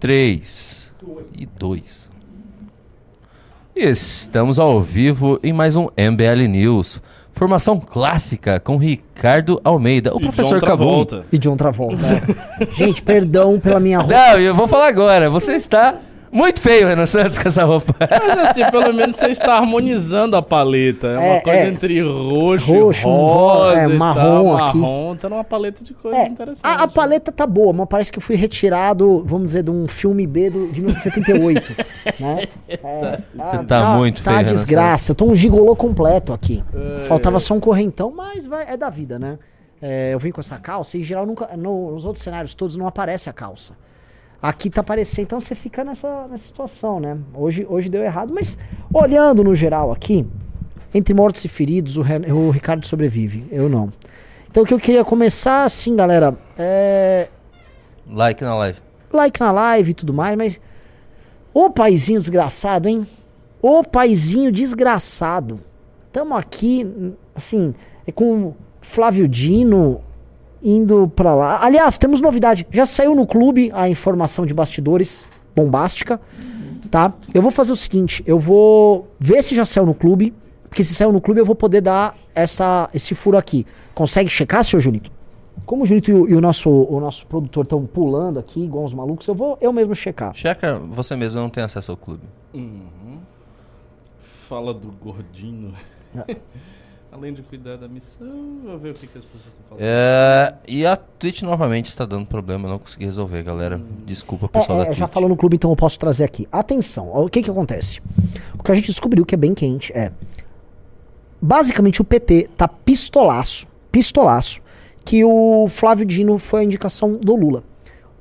3 e 2. Estamos ao vivo em mais um MBL News. Formação clássica com Ricardo Almeida, o E professor. Travolta. E John Travolta. Gente, perdão pela minha roupa. Não, eu vou falar agora. Você está muito feio, Renan Santos, com essa roupa. Mas assim, pelo menos você está harmonizando a paleta. É uma É, coisa é. entre roxo, Roxo, rosa, é, e marrom aqui. marrom. Tá numa paleta de coisas É, interessantes. a, a paleta tá boa, mas parece que eu fui retirado, vamos dizer, de um filme B do, de 1978. né? É, Você tá muito Tá feio, Renan desgraça. Eu tô um gigolô completo aqui. É. Faltava só um correntão, mas vai- é da vida, né? É, eu vim com essa calça e, em geral, nunca, no- nos outros cenários todos não aparece a calça. Aqui tá aparecendo, então você fica nessa, nessa situação, né? Hoje, hoje deu errado, mas olhando no geral aqui, entre mortos e feridos, o, o Ricardo sobrevive, eu não. Então o que eu queria começar, assim, galera, é Like na live. like na live e tudo mais, mas. Ô paizinho desgraçado, hein? Ô paizinho desgraçado. Tamo aqui, assim, é com Flávio Dino indo pra lá. Aliás, temos novidade. Já saiu no clube a informação de bastidores bombástica, tá? Eu vou fazer o seguinte, eu vou ver se já saiu no clube, porque se saiu no clube eu vou poder dar essa, esse furo aqui. Consegue checar, senhor Julito? Como o Julito e o, e o nosso, o nosso produtor estão pulando aqui, igual uns malucos, eu vou eu mesmo checar. Checa, você mesmo não tem acesso ao clube. Fala do gordinho. É. Além de cuidar da missão, vou ver o que, que as pessoas estão falando. É, e a Twitch novamente está dando problema, eu não consegui resolver, galera. Desculpa, pessoal É, da é, Twitch. já falou no clube, então eu posso trazer aqui. Atenção, o que que acontece? O que a gente descobriu que é bem quente é. Basicamente o PT tá pistolaço, pistolaço, que o Flávio Dino foi a indicação do Lula.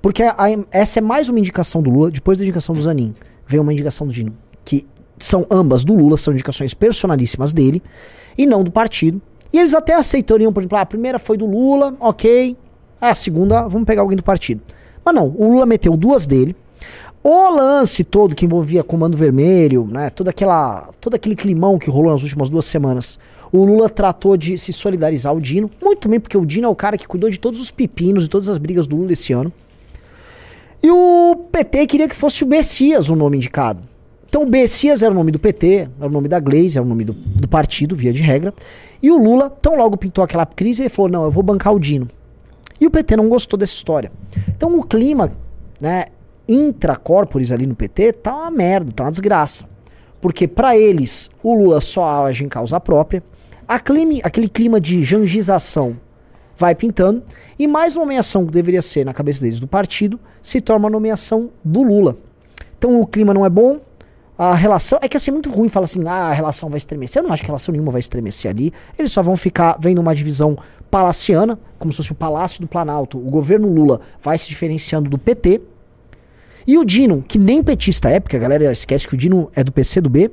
Porque a- essa é mais uma indicação do Lula, depois da indicação do Zanin, veio uma indicação do Dino. São ambas do Lula, são indicações personalíssimas dele, e não do partido. E eles até aceitariam, por exemplo, ah, a primeira foi do Lula, ok. A segunda, vamos pegar alguém do partido. Mas não, o Lula meteu duas dele. O lance todo que envolvia Comando Vermelho, né, toda aquela, todo aquele climão que rolou nas últimas duas semanas, o Lula tratou de se solidarizar ao Dino, muito bem, porque o Dino é o cara que cuidou de todos os pepinos e todas as brigas do Lula esse ano. E o PT queria que fosse o Bessias o nome indicado. Então o Bessias era o nome do PT, era o nome da Glaze, era o nome do, do partido, via de regra. E o Lula, tão logo pintou aquela crise, ele falou: não, eu vou bancar o Dino. E o PT não gostou dessa história. Então o clima, né, intracorporis ali no PT tá uma merda, tá uma desgraça. Porque pra eles o Lula só age em causa própria. A clima, aquele clima de jangização vai pintando. E mais uma nomeação que deveria ser na cabeça deles do partido se torna uma nomeação do Lula. Então o clima não é bom. A relação. É que assim, é muito ruim falar assim, ah, a relação vai estremecer. Eu não acho que relação nenhuma vai estremecer ali. Eles só vão ficar vendo uma divisão palaciana, como se fosse o Palácio do Planalto. O governo Lula vai se diferenciando do PT. E o Dino, que nem petista é, porque a galera esquece que o Dino é do PC do B,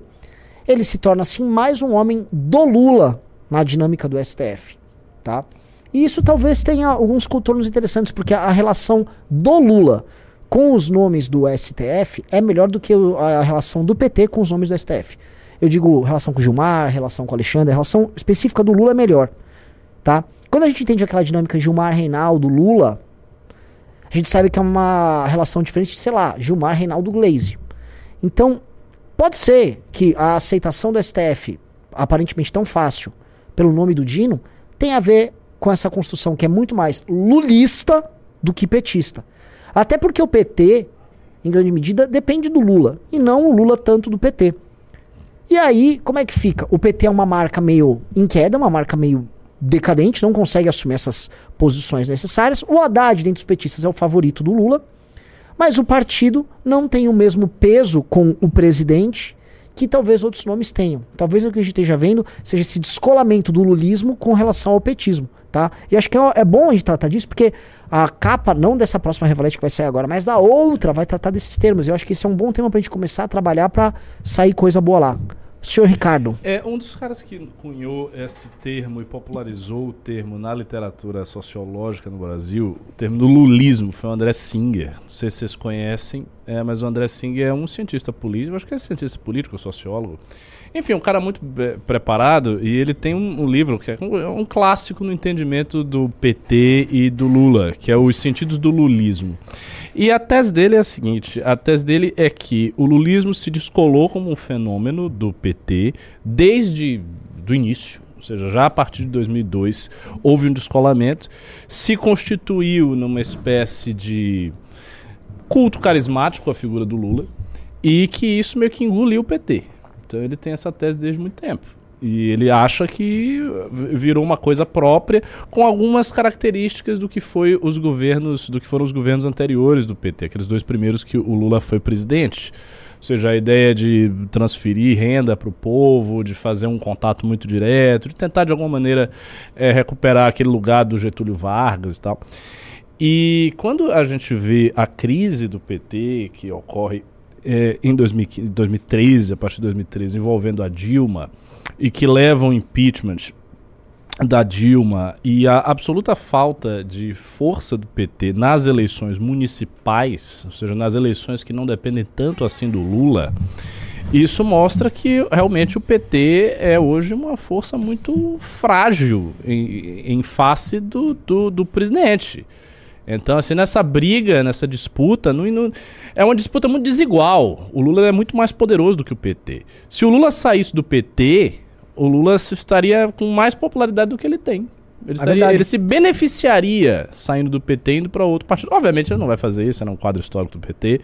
ele se torna assim mais um homem do Lula na dinâmica do STF, tá? E isso talvez tenha alguns contornos interessantes, porque a, a relação do Lula com os nomes do STF é melhor do que a relação do PT com os nomes do STF. Eu digo relação com o Gilmar, relação com o Alexandre, a relação específica do Lula é melhor, tá? Quando a gente entende aquela dinâmica Gilmar, Reinaldo, Lula, a gente sabe que é uma relação diferente de, sei lá, Gilmar, Reinaldo, Glaze. Então, pode ser que a aceitação do STF, aparentemente tão fácil, pelo nome do Dino, tenha a ver com essa construção que é muito mais lulista do que petista. Até porque o PT, em grande medida, depende do Lula, e não o Lula tanto do PT. E aí, como é que fica? O PT é uma marca meio em queda, uma marca meio decadente, não consegue assumir essas posições necessárias. O Haddad, dentre os petistas, é o favorito do Lula. Mas o partido não tem o mesmo peso com o presidente que talvez outros nomes tenham. Talvez o que a gente esteja vendo seja esse descolamento do lulismo com relação ao petismo, tá? E acho que é, é bom a gente tratar disso, porque a capa, não dessa próxima Revalete que vai sair agora, mas da outra, vai tratar desses termos. Eu acho que esse é um bom tema pra gente começar a trabalhar pra sair coisa boa lá. Senhor Ricardo. É um dos caras que cunhou esse termo e popularizou o termo na literatura sociológica no Brasil, o termo do lulismo, foi o André Singer. Não sei se vocês conhecem, é, mas o André Singer é um cientista político, acho que é cientista político, sociólogo. Enfim, um cara muito be- preparado e ele tem um, um livro que é um, é um clássico no entendimento do PT e do Lula, que é Os Sentidos do Lulismo. E a tese dele é a seguinte: a tese dele é que o lulismo se descolou como um fenômeno do PT desde do início. Ou seja, já a partir de 2002 houve um descolamento, se constituiu numa espécie de culto carismático a figura do Lula e que isso meio que engoliu o PT. Então ele tem essa tese desde muito tempo. E ele acha que virou uma coisa própria com algumas características do que foi os governos, do que foram os governos anteriores do PT, aqueles dois primeiros que o Lula foi presidente. Ou seja, a ideia de transferir renda para o povo, de fazer um contato muito direto, de tentar de alguma maneira é, recuperar aquele lugar do Getúlio Vargas e tal. E quando a gente vê a crise do PT que ocorre é, em 2015, 2013, a partir de 2013, envolvendo a Dilma, e que levam impeachment da Dilma e a absoluta falta de força do PT nas eleições municipais, ou seja, nas eleições que não dependem tanto assim do Lula, isso mostra que realmente o PT é hoje uma força muito frágil em, em face do, do, do presidente. Então, assim, nessa briga, nessa disputa, não, não, é uma disputa muito desigual. O Lula é muito mais poderoso do que o PT. Se o Lula saísse do PT, o Lula estaria com mais popularidade do que ele tem. Ele, é estaria, ele se beneficiaria saindo do PT e indo para outro partido. Obviamente ele não vai fazer isso, é um quadro histórico do PT.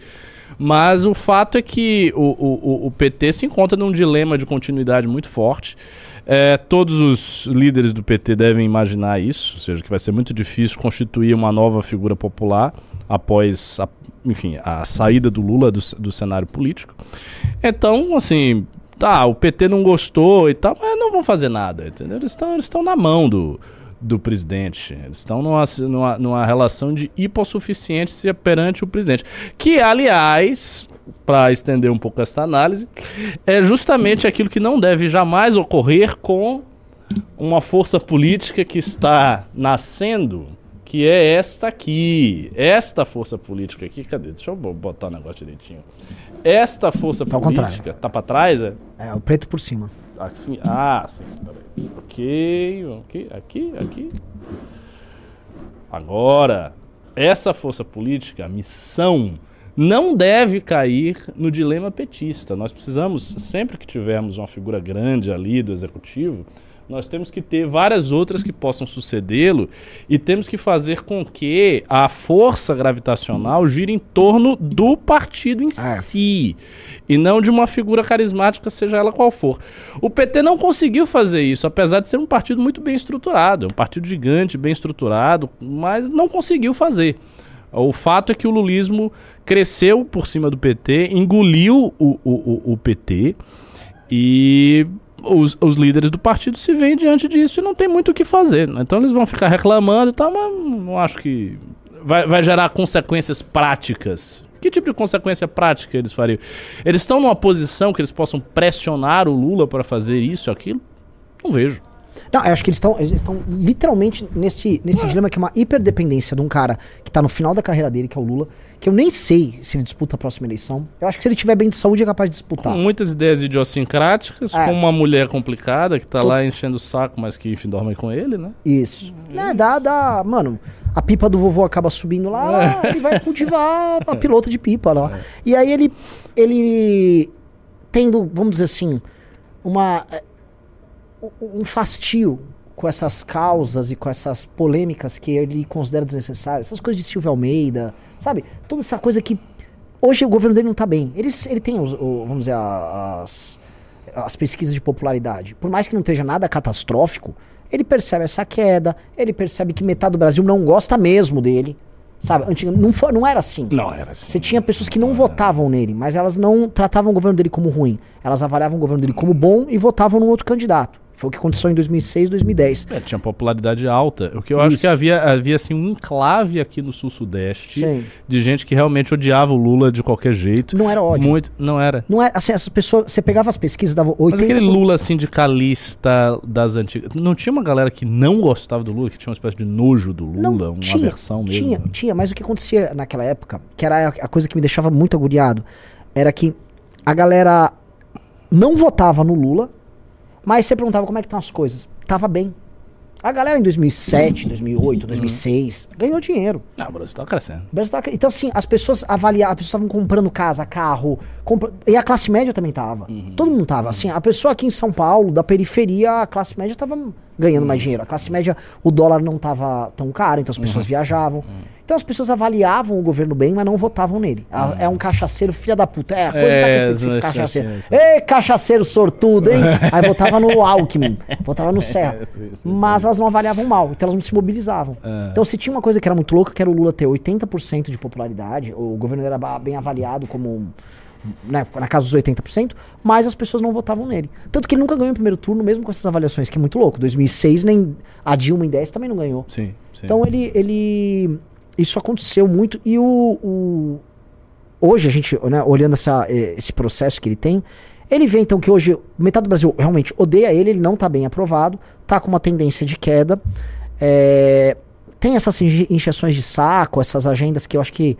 Mas o fato é que o, o, o PT se encontra num dilema de continuidade muito forte. É, todos os líderes do PT devem imaginar isso, ou seja, que vai ser muito difícil constituir uma nova figura popular após, a, enfim, a saída do Lula do, do cenário político. Então, assim, tá, o PT não gostou e tal, mas não vão fazer nada, entendeu? Eles estão na mão do, do presidente. Eles estão numa, numa, numa relação de hipossuficiência perante o presidente. Que, aliás, para estender um pouco esta análise, é justamente aquilo que não deve jamais ocorrer com uma força política que está nascendo, que é esta aqui. Esta força política aqui, cadê? Deixa eu botar o negócio direitinho. Esta força tá política tá para trás, é? É, o preto por cima. Assim, ah, sim, peraí. Ok, ok, aqui, aqui. Agora, essa força política, a missão não deve cair no dilema petista. Nós precisamos, sempre que tivermos uma figura grande ali do executivo, nós temos que ter várias outras que possam sucedê-lo e temos que fazer com que a força gravitacional gire em torno do partido em é. si e não de uma figura carismática, seja ela qual for. O PT não conseguiu fazer isso, apesar de ser um partido muito bem estruturado, é um partido gigante, bem estruturado, mas não conseguiu fazer. O fato é que o lulismo cresceu por cima do PT, engoliu o, o, o, PT e os, os, líderes do partido se veem diante disso e não tem muito o que fazer. Né? Então eles vão ficar reclamando e tal, mas não acho que vai, vai gerar consequências práticas. Que tipo de consequência prática eles fariam? Eles estão numa posição que eles possam pressionar o Lula para fazer isso aquilo? Não vejo. Não, eu acho que eles estão eles literalmente nesse, nesse dilema que é uma hiperdependência de um cara que tá no final da carreira dele, que é o Lula, que eu nem sei se ele disputa a próxima eleição. Eu acho que se ele tiver bem de saúde é capaz de disputar. Com muitas ideias idiosincráticas, é. com uma mulher complicada que tá Tô... lá enchendo o saco, mas que enfim dorme com ele, né? Isso. É, dá, dá, mano, a pipa do vovô acaba subindo lá, lá é. ele vai cultivar a pilota de pipa lá. É. E aí ele ele tendo, vamos dizer assim, uma um fastio com essas causas e com essas polêmicas que ele considera desnecessárias. Essas coisas de Silvio Almeida, sabe? Toda essa coisa que. Hoje o governo dele não está bem. Ele, ele tem, os, o, vamos dizer, as, as pesquisas de popularidade. Por mais que não esteja nada catastrófico, ele percebe essa queda, ele percebe que metade do Brasil não gosta mesmo dele. Sabe, antiga, não, foi, não era assim. Não era assim. Você tinha pessoas que não é. votavam nele, mas elas não tratavam o governo dele como ruim. Elas avaliavam o governo dele como bom e votavam num outro candidato. Foi o que aconteceu em 2006, 2010. É, tinha popularidade alta. O que eu Isso. acho que havia, havia assim, um enclave aqui no sul-sudeste de gente que realmente odiava o Lula de qualquer jeito. Não era ódio. Muito, não era. Não era, assim, essas pessoas, você pegava as pesquisas, dava 80... Mas aquele Lula sindicalista das antigas, não tinha uma galera que não gostava do Lula, que tinha uma espécie de nojo do Lula, não, uma tinha, aversão mesmo? Tinha, tinha, mas o que acontecia naquela época, que era a coisa que me deixava muito agoniado, era que a galera não votava no Lula, mas você perguntava como é que estão as coisas. Tava bem. A galera em 2007, 2008, 2006 ganhou dinheiro. Ah, o Brasil tá crescendo. O Brasil tava- Então, assim, as pessoas avaliavam, as pessoas estavam comprando casa, carro, compra- e a classe média também tava. Todo mundo tava. Assim, a pessoa aqui em São Paulo, da periferia, a classe média tava ganhando mais dinheiro. A classe média, o dólar não tava tão caro, então as pessoas viajavam. Então as pessoas avaliavam o governo bem, mas não votavam nele. É um cachaceiro filha da puta. É, a coisa É, tá crescendo, esse essa- cachaceiro. essa- Ei, cachaceiro sortudo, hein? Aí votava no Alckmin, votava no Serra. Mas elas não avaliavam mal, então elas não se mobilizavam. É. Então se tinha uma coisa que era muito louca, que era o Lula ter 80% de popularidade, o governo era bem avaliado como um, né, na casa dos 80%, mas as pessoas não votavam nele. Tanto que ele nunca ganhou em primeiro turno, mesmo com essas avaliações, que é muito louco. 2006, nem a Dilma em 10 também não ganhou. Sim, sim. Então ele, ele. Isso aconteceu muito. E o. o- hoje a gente, né, olhando essa, eh, esse processo que ele tem, ele vê então que hoje metade do Brasil realmente odeia ele, ele não tá bem aprovado, tá com uma tendência de queda. eh, tem essas inje- injeções de saco, essas agendas que eu acho que.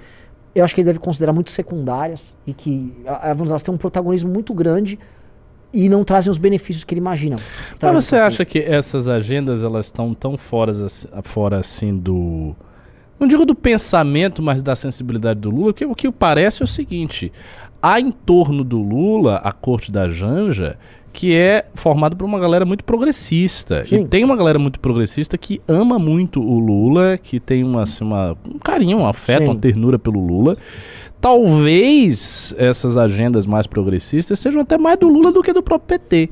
Eu acho que ele deve considerar muito secundárias e que vamos dizer, elas têm um protagonismo muito grande e não trazem os benefícios que ele imagina. Mas você acha que essas agendas elas estão tão fora, assim- fora assim do. Não digo do pensamento, mas da sensibilidade do Lula, porque o que parece é o seguinte: há em torno do Lula a corte da Janja, que é formado por uma galera muito progressista. Sim. E tem uma galera muito progressista que ama muito o Lula, que tem uma, assim, uma- um carinho, um afeto, Sim. uma ternura pelo Lula. Talvez essas agendas mais progressistas sejam até mais do Lula do que do próprio PT.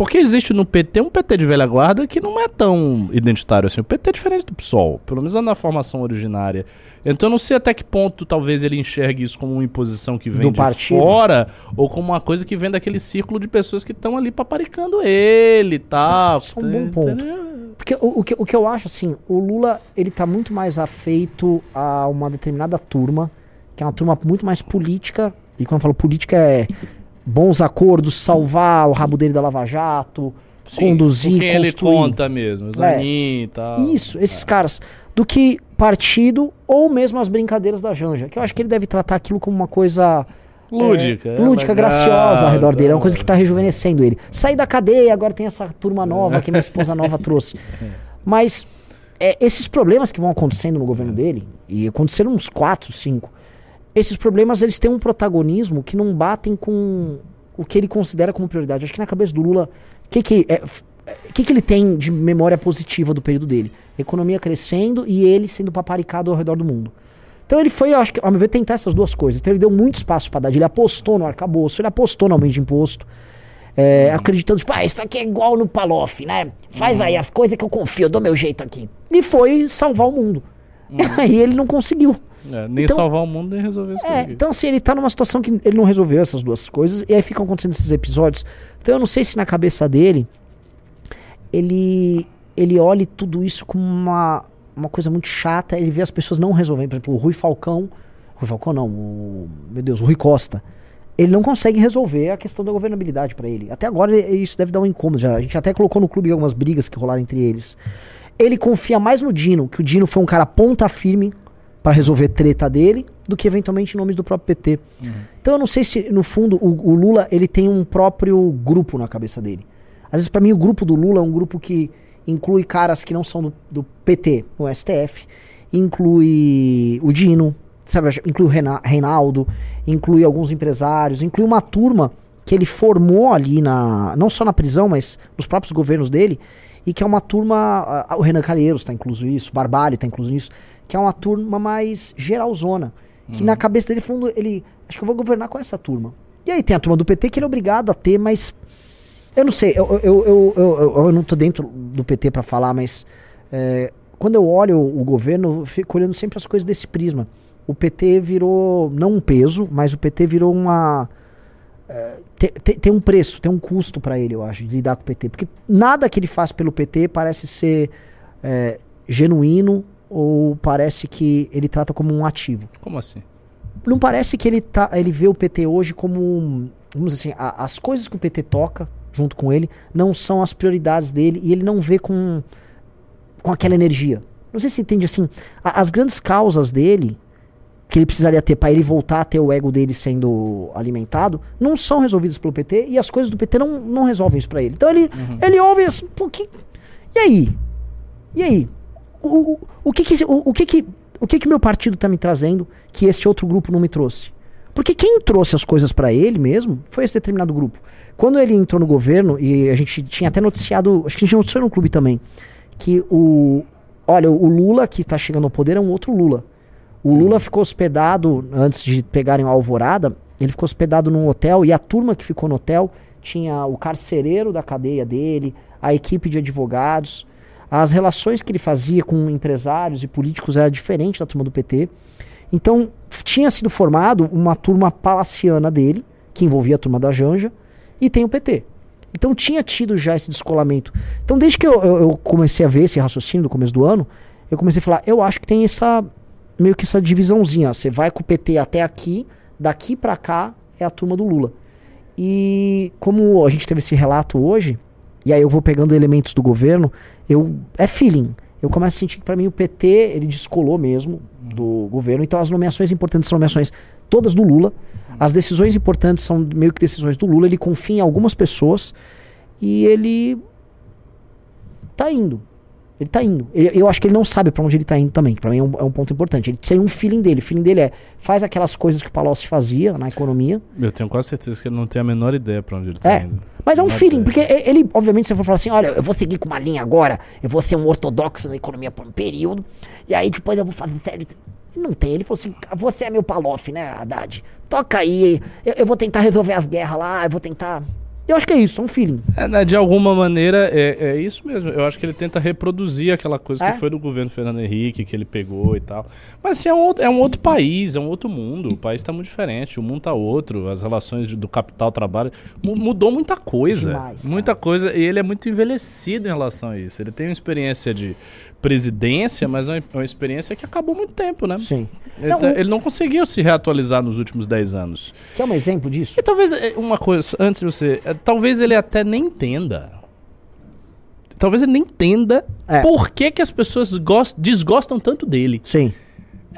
Porque existe no PT um PT de velha guarda que não é tão identitário assim. O PT é diferente do PSOL, pelo menos na formação originária. Então eu não sei até que ponto talvez ele enxergue isso como uma imposição que vem Do de partido. fora ou como uma coisa que vem daquele círculo de pessoas que estão ali paparicando ele e tal. isso é um bom ponto. Porque o, o que, o que eu acho, assim, o Lula, ele tá muito mais afeito a uma determinada turma, que é uma turma muito mais política, e quando eu falo política é bons acordos, salvar o rabo dele da Lava Jato, conduzir, com quem ele construir. conta mesmo, Zanin e tal. Isso, esses caras. Do que partido ou mesmo as brincadeiras da Janja, que eu acho que ele deve tratar aquilo como uma coisa Lúdica. é, é lúdica, legal, graciosa ao redor dele. É uma coisa que tá rejuvenescendo ele. Saí da cadeia, agora tem essa turma nova que minha esposa nova trouxe. Mas é, esses problemas que vão acontecendo no governo dele, e aconteceram uns 4, 5, esses problemas eles têm um protagonismo que não batem com o que ele considera como prioridade. Acho que na cabeça do Lula, o que, que, é, é, que, que ele tem de memória positiva do período dele? Economia crescendo e ele sendo paparicado ao redor do mundo. Então ele foi, acho que, ao meu ver, tentar essas duas coisas. Então ele deu muito espaço para Haddad. Ele apostou no arcabouço, ele apostou no aumento de imposto. é, acreditando, tipo, ah, isso aqui é igual no Palof, né? Faz aí as coisas que eu confio, eu dou meu jeito aqui. E foi salvar o mundo. E aí ele não conseguiu. É, nem Então- salvar o mundo, nem resolver isso. É, então assim, ele tá numa situação que ele não resolveu essas duas coisas, e aí ficam acontecendo esses episódios. Então eu não sei se na cabeça dele ele ele olhe tudo isso como uma, uma coisa muito chata, ele vê as pessoas não resolvendo. Por exemplo, o Rui Falcão, Rui Falcão não, o, meu Deus, o Rui Costa. Ele não consegue resolver a questão da governabilidade pra ele. Até agora ele- isso deve dar um incômodo. Já. A gente até colocou no clube algumas brigas que rolaram entre eles. Ele confia mais no Dino, que o Dino foi um cara ponta firme pra resolver treta dele, do que eventualmente nomes do próprio PT. Então eu não sei se, no fundo, o, o Lula ele tem um próprio grupo na cabeça dele. Às vezes, pra mim, o grupo do Lula é um grupo que inclui caras que não são do, do PT, no STF, inclui o Dino, sabe, inclui o Reinaldo, inclui alguns empresários, inclui uma turma que ele formou ali na. não só na prisão, mas nos próprios governos dele, e que é uma turma. o Renan Calheiros está incluso nisso, Barbalho está incluso nisso, que é uma turma mais geralzona. Que na cabeça dele, fundo, ele. Acho que eu vou governar com essa turma. E aí tem a turma do PT que ele é obrigado a ter, mas. Eu não sei, eu, eu, eu, eu, eu- não tô dentro do PT pra falar, mas. é, quando eu olho o, o governo, eu fico olhando sempre as coisas desse prisma. O PT virou, não um peso, mas o PT virou uma. É, te- te- tem um preço, tem um custo pra ele, eu acho, de lidar com o PT. Porque nada que ele faz pelo PT parece ser é, genuíno ou parece que ele trata como um ativo Como assim? não parece que ele tá ele vê o PT hoje como um- vamos dizer assim a- as coisas que o PT toca junto com ele não são as prioridades dele e ele não vê com com aquela energia não sei se entende assim a- as grandes causas dele que ele precisaria ter para ele voltar a ter o ego dele sendo alimentado não são resolvidas pelo PT e as coisas do PT não, não resolvem isso para ele então ele ele ouve assim pô que e aí E aí? O, o, o que que, esse- o, o que que o que que meu partido tá me trazendo que este outro grupo não me trouxe? Porque quem trouxe as coisas pra ele mesmo foi esse determinado grupo. Quando ele entrou no governo, e a gente tinha até noticiado, acho que a gente noticiou no clube também, que o. Olha, o Lula que tá chegando ao poder é um outro Lula. O Lula ficou hospedado, antes de pegarem a alvorada, ele ficou hospedado num hotel e a turma que ficou no hotel tinha o carcereiro da cadeia dele, a equipe de advogados. As relações que ele fazia com empresários e políticos era diferente da turma do PT. Então, tinha sido formado uma turma palaciana dele, que envolvia a turma da Janja, e tem o PT. Então tinha tido já esse descolamento. Então, desde que eu- eu comecei a ver esse raciocínio do começo do ano, eu comecei a falar, eu acho que tem essa meio que essa divisãozinha. Você vai com o PT até aqui, daqui pra cá é a turma do Lula. E como a gente teve esse relato hoje, e aí eu vou pegando elementos do governo, eu é feeling. Eu começo a sentir que pra mim o PT, ele descolou mesmo do governo. Então as nomeações importantes são nomeações todas do Lula. As decisões importantes são meio que decisões do Lula. Ele confia em algumas pessoas e ele tá indo. Ele tá indo. Ele- eu acho que ele não sabe pra onde ele tá indo também, que pra mim é um, é um ponto importante. Ele tem um feeling dele. O feeling dele é faz aquelas coisas que o Palocci fazia na economia, Eu tenho quase certeza que ele não tem a menor ideia pra onde ele tá É. indo. Mas é um feeling, porque ele, obviamente, se for falar assim, olha, eu vou seguir com uma linha agora, eu vou ser um ortodoxo na economia por um período, e aí depois eu vou fazer sério. Não tem, ele falou assim, você é meu Palof, né, Haddad? Toca aí, eu, eu vou tentar resolver as guerras lá, eu vou tentar... Eu acho que é isso, é um feeling. É, né, de alguma maneira, é, é isso mesmo. Eu acho que ele tenta reproduzir aquela coisa É? que foi do governo Fernando Henrique, que ele pegou e tal. Mas assim, é um, outro, é um outro país, é um outro mundo. O país está muito diferente, o mundo tá outro, as relações de- do capital-trabalho. mu- mudou muita coisa. Demais, muita coisa. E ele é muito envelhecido em relação a isso. Ele tem uma experiência de presidência, mas é uma, uma experiência que acabou muito tempo, né? Sim. Ele, Não, tá- ele não conseguiu se reatualizar nos últimos 10 anos. Quer um exemplo disso? E talvez é, uma coisa, antes de você. é, Talvez ele até nem entenda. Talvez ele nem entenda É. por que, que as pessoas gos- desgostam tanto dele. Sim.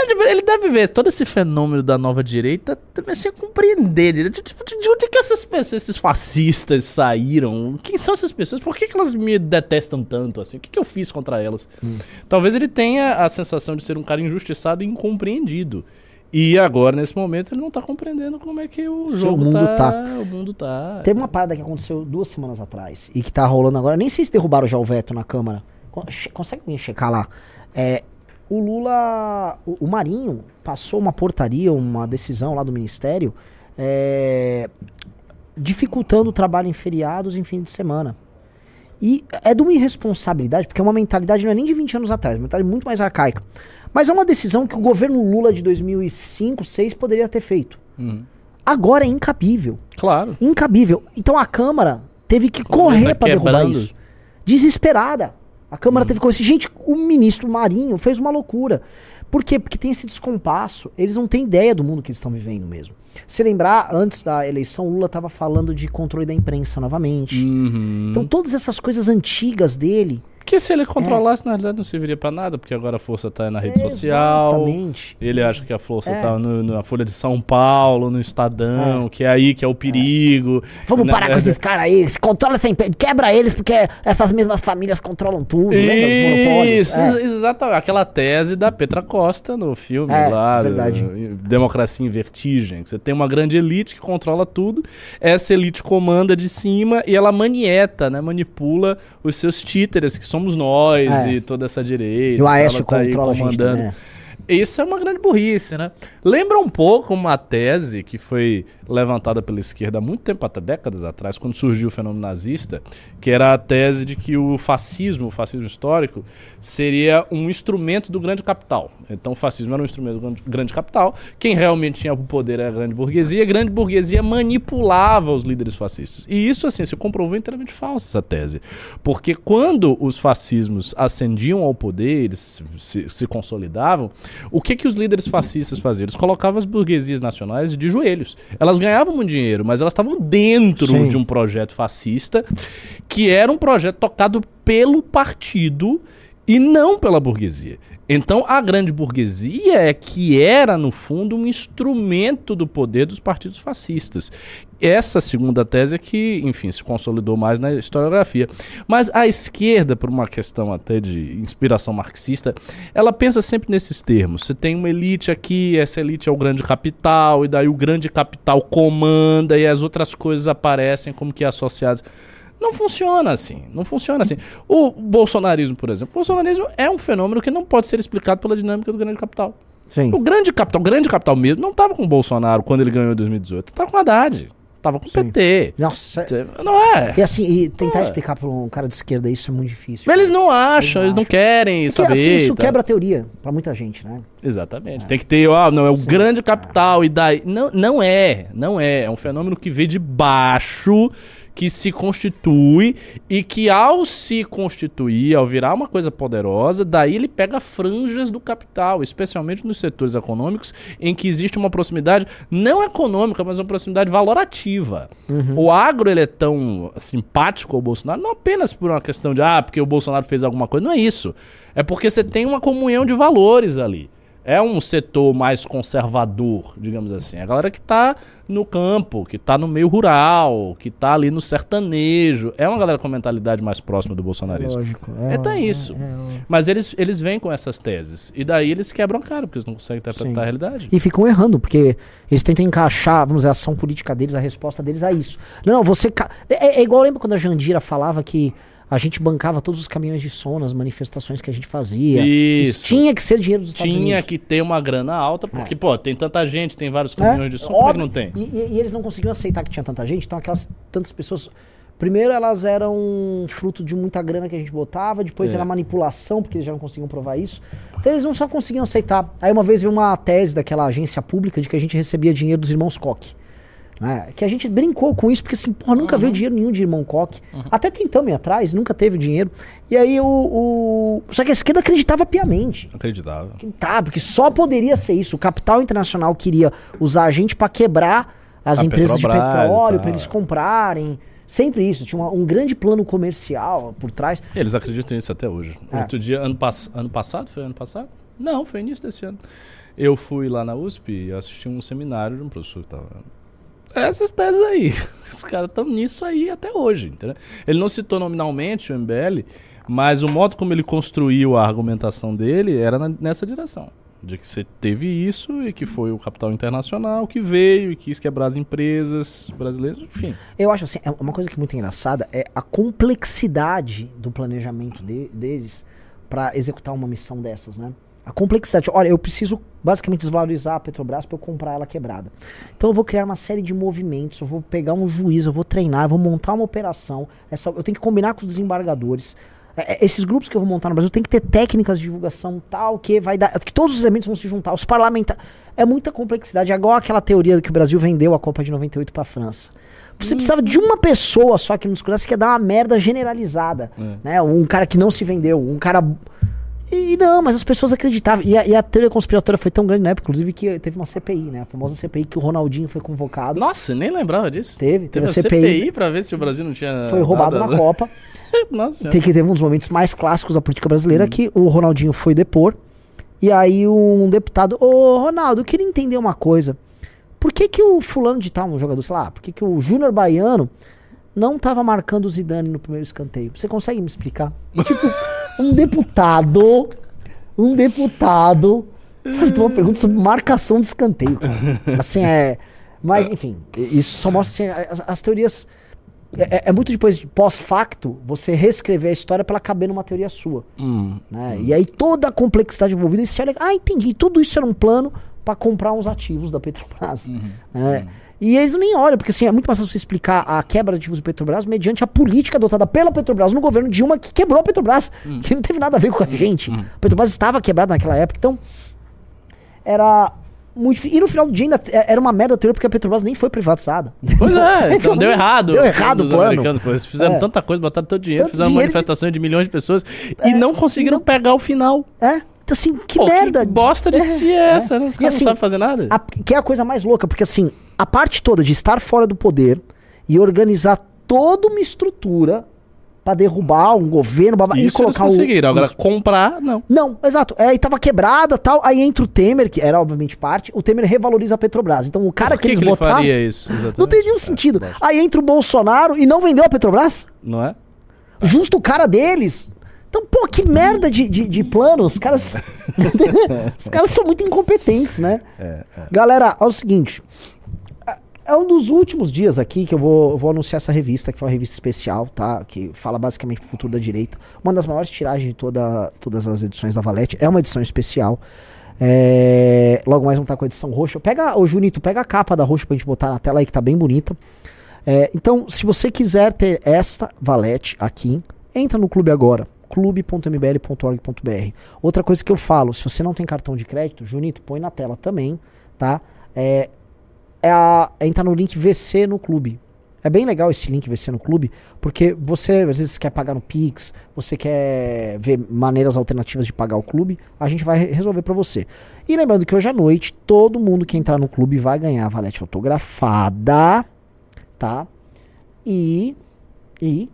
Ele, ele deve ver todo esse fenômeno da nova direita também sem compreender. De, de- de- de onde que essas pessoas, esses fascistas saíram? Quem são essas pessoas? Por que, que elas me detestam tanto assim? O que, que eu fiz contra elas? Talvez ele tenha a sensação de ser um cara injustiçado e incompreendido. E agora, nesse momento, ele não tá compreendendo como é que o jogo mundo tá, tá. O mundo tá. Teve uma parada que aconteceu duas semanas atrás e que tá rolando agora. Nem sei se derrubaram já o veto na Câmara. Consegue alguém checar lá? É, o Lula. O, o Marinho passou uma portaria, uma decisão lá do Ministério, é, dificultando o trabalho em feriados em fim de semana. E é de uma irresponsabilidade, porque é uma mentalidade não é nem de 20 anos atrás, é uma mentalidade muito mais arcaica. Mas é uma decisão que o governo Lula de 2005, 2006 poderia ter feito. Uhum. Agora é incabível. Claro. Incabível. Então a Câmara teve que Como correr tá pra derrubar isso. Desesperada. A Câmara teve que correr. Gente, o ministro Marinho fez uma loucura. Por quê? Porque tem esse descompasso. Eles não têm ideia do mundo que eles estão vivendo mesmo. Se lembrar, antes da eleição, o Lula estava falando de controle da imprensa novamente. Uhum. Então todas essas coisas antigas dele. Que se ele controlasse, na realidade, não serviria pra nada, porque agora a força tá na rede social. Exatamente. Ele acha que a força É. tá no- na Folha de São Paulo, no Estadão, que é aí que é o perigo. Vamos Na parar com verdade- esses caras aí. se Controla empresa. Quebra eles, porque essas mesmas famílias controlam tudo. monopólios? Isso, É. ex- exatamente. Aquela tese da Petra Costa no filme É, lá. verdade. Democracia em Vertigem. Você tem uma grande elite que controla tudo. Essa elite comanda de cima e ela manieta, né? Manipula os seus títeres, que somos nós É. e toda essa direita. E o Aécio tá aí controla a gente né? Isso é uma grande burrice, né? Lembra um pouco uma tese que foi levantada pela esquerda há muito tempo, até décadas atrás, quando surgiu o fenômeno nazista, que era a tese de que o fascismo, o fascismo histórico, seria um instrumento do grande capital. Então o fascismo era um instrumento do grande- capital, quem realmente tinha o poder era a grande burguesia, a grande burguesia manipulava os líderes fascistas. E isso, assim, se comprovou inteiramente falso, essa tese. Porque quando os fascismos ascendiam ao poder, eles se, se consolidavam, o que, que os líderes fascistas faziam? Eles colocavam as burguesias nacionais de joelhos. Elas ganhavam muito dinheiro, mas elas estavam dentro Sim. de um projeto fascista, que era um projeto tocado pelo partido e não pela burguesia. Então, a grande burguesia é que era, no fundo, um instrumento do poder dos partidos fascistas. Essa segunda tese é que, enfim, se consolidou mais na historiografia. Mas a esquerda, por uma questão até de inspiração marxista, ela pensa sempre nesses termos. Você tem uma elite aqui, essa elite é o grande capital, e daí o grande capital comanda e as outras coisas aparecem como que associadas. Não funciona assim. Não funciona assim. O bolsonarismo, por exemplo. O bolsonarismo é um fenômeno que não pode ser explicado pela dinâmica do grande capital. Sim. O grande capital, o grande capital mesmo, não estava com o Bolsonaro quando ele ganhou em 2018. Estava com o Haddad. Estava com o Sim. PT. Nossa, é- Não é. E assim, e tentar É. explicar para um cara de esquerda isso é muito difícil. Eles não acham, Eles eles não não querem Porque saber. assim, isso tal. quebra a teoria pra muita gente, né? Exatamente. Tem que ter, ó, não, é o grande capital e daí. Não, não é, não é. É um fenômeno que vem de baixo, que se constitui e que ao se constituir, ao virar uma coisa poderosa, daí ele pega franjas do capital, especialmente nos setores econômicos em que existe uma proximidade não econômica, mas uma proximidade valorativa. O agro ele é tão simpático ao Bolsonaro não apenas por uma questão de ah, porque o Bolsonaro fez alguma coisa, não é isso. É porque você tem uma comunhão de valores ali. É um setor mais conservador, digamos assim. A galera que tá no campo, que tá no meio rural, que tá ali no sertanejo. É uma galera com mentalidade mais próxima do bolsonarismo. Lógico. Então é isso. Mas eles, eles vêm com essas teses. E daí eles quebram a cara, porque eles não conseguem interpretar Sim. a realidade. E ficam errando, porque eles tentam encaixar, vamos dizer, a ação política deles, a resposta deles a isso. Não, você. ca- É, é igual, lembra quando a Jandira falava que a gente bancava todos os caminhões de som nas manifestações que a gente fazia. Isso. Tinha que ser dinheiro dos Estados Tinha Unidos. que ter uma grana alta, porque, pô, tem tanta gente, tem vários É, caminhões de som, como é que óbvio. não tem? E, e- e eles não conseguiam aceitar que tinha tanta gente, então aquelas tantas pessoas. Primeiro elas eram fruto de muita grana que a gente botava, depois É. era manipulação, porque eles já não conseguiam provar isso. Então eles não só conseguiam aceitar. Aí uma vez veio uma tese daquela agência pública de que a gente recebia dinheiro dos irmãos Koch. Né? Que a gente brincou com isso, porque assim, porra, nunca veio dinheiro nenhum de irmão Koch. Até tentamos ir atrás, nunca teve dinheiro. E aí o, o. Só que a esquerda acreditava piamente. Acreditável. Tá, porque só poderia ser isso. O capital internacional queria usar a gente pra quebrar as A empresas de Petrobras e petróleo, tal, pra eles comprarem. Sempre isso. Tinha uma- um grande plano comercial por trás. Eles acreditam nisso até hoje. É. Outro dia, ano, pass ano passado, foi ano passado? Não, foi início desse ano. Eu fui lá na USP e assisti um seminário de um professor que tava. Essas teses aí. Os caras estão nisso aí até hoje, entendeu? Ele não citou nominalmente o MBL, mas o modo como ele construiu a argumentação dele era na- nessa direção. De que você teve isso e que foi o capital internacional que veio e quis quebrar as empresas brasileiras, enfim. Eu acho assim, é uma coisa que é muito engraçada é a complexidade do planejamento de- deles pra executar uma missão dessas, né? A complexidade. Olha, eu preciso basicamente desvalorizar a Petrobras pra eu comprar ela quebrada. Então eu vou criar uma série de movimentos, eu vou pegar um juiz, eu vou treinar, eu vou montar uma operação. Essa, eu tenho que combinar com os desembargadores. É, é, esses grupos que eu vou montar no Brasil tem que ter técnicas de divulgação tal que vai dar. que todos os elementos vão se juntar. Os parlamentares. É muita complexidade. É igual aquela teoria que o Brasil vendeu a Copa de 98 pra França. Você precisava de uma pessoa só que não escutasse que ia dar uma merda generalizada. É. Né? Um cara que não se vendeu, um cara. E não, mas as pessoas acreditavam. E a, e a teoria conspiratória foi tão grande na época, inclusive, que teve uma CPI, né? A famosa CPI que o Ronaldinho foi convocado. Nossa, nem lembrava disso. Teve, Teve teve a CPI. CPI pra ver se o Brasil não tinha. Foi roubado nada- na Copa. Nossa. Tem que teve um dos momentos mais clássicos da política brasileira que o Ronaldinho foi depor. E aí um deputado, ô Ronaldo, eu queria entender uma coisa. Por que que o fulano de tal, um jogador, sei lá, por que que o Júnior Baiano não tava marcando o Zidane no primeiro escanteio? Você consegue me explicar? tipo, um deputado, um deputado fazendo uma pergunta sobre marcação de escanteio, cara. Assim, é... Mas, enfim, isso só mostra assim, as, as teorias... É, é- é muito depois, de pós-facto, você reescrever a história pra ela caber numa teoria sua. Hum. né? E aí toda a complexidade envolvida, e você olha, ah, entendi, tudo isso era um plano pra comprar uns ativos da Petrobras. né? E eles nem olham, porque assim, é muito mais fácil você explicar a quebra de ativos da Petrobras mediante a política adotada pela Petrobras no governo Dilma que quebrou a Petrobras, que não teve nada a ver com a gente. A Petrobras estava quebrada naquela época, então era muito. E no final do dia ainda era uma merda teoria porque a Petrobras nem foi privatizada. Pois é, então deu errado. Deu errado o Os plano. americanos, pô, Eles fizeram É. tanta coisa, botaram tanto dinheiro, Tanto fizeram dinheiro manifestações de milhões de pessoas e não conseguiram pegar o final. É? Então assim, que Pô, merda. bosta de si é essa, né? Os E caras assim, não sabem fazer nada. A- que é a coisa mais louca, porque assim, a parte toda de estar fora do poder e organizar toda uma estrutura pra derrubar um governo babá, e Isso eles colocar o. conseguiram. Agora, Isso. comprar, não. Não, exato. É, aí tava quebrada tal. Aí entra o Temer, que era obviamente parte, o Temer revaloriza a Petrobras. Então o cara Por que, eles ele botaram. faria isso? Exatamente? Não tem nenhum É, sentido. lógico. Aí entra o Bolsonaro e não vendeu a Petrobras? Não é? Justo o cara deles. Então, pô, que merda de, de, de plano. Os caras. Os caras são muito incompetentes, né? É, é. Galera, é o seguinte. É- um dos últimos dias aqui que eu vou, vou anunciar essa revista, que foi uma revista especial, tá? Que fala basicamente do futuro da direita. Uma das maiores tiragens de toda, todas as edições da Valete. É uma edição especial. É, Logo mais vamos estar com a edição roxa. Pega, ô Junito, pega a capa da roxa pra gente botar na tela aí, que tá bem bonita. É, então, se você quiser ter esta Valete aqui, entra no clube agora clube.mbl.org.br. Outra coisa que eu falo, se você não tem cartão de crédito, Junito, põe na tela também, tá? É, é a, entra no link VC no clube. É bem legal esse link VC no clube, porque você às vezes quer pagar no Pix, você quer ver maneiras alternativas de pagar o clube, a gente vai re- resolver pra você. E lembrando que hoje à noite, todo mundo que entrar no clube vai ganhar a valete autografada, tá? E, e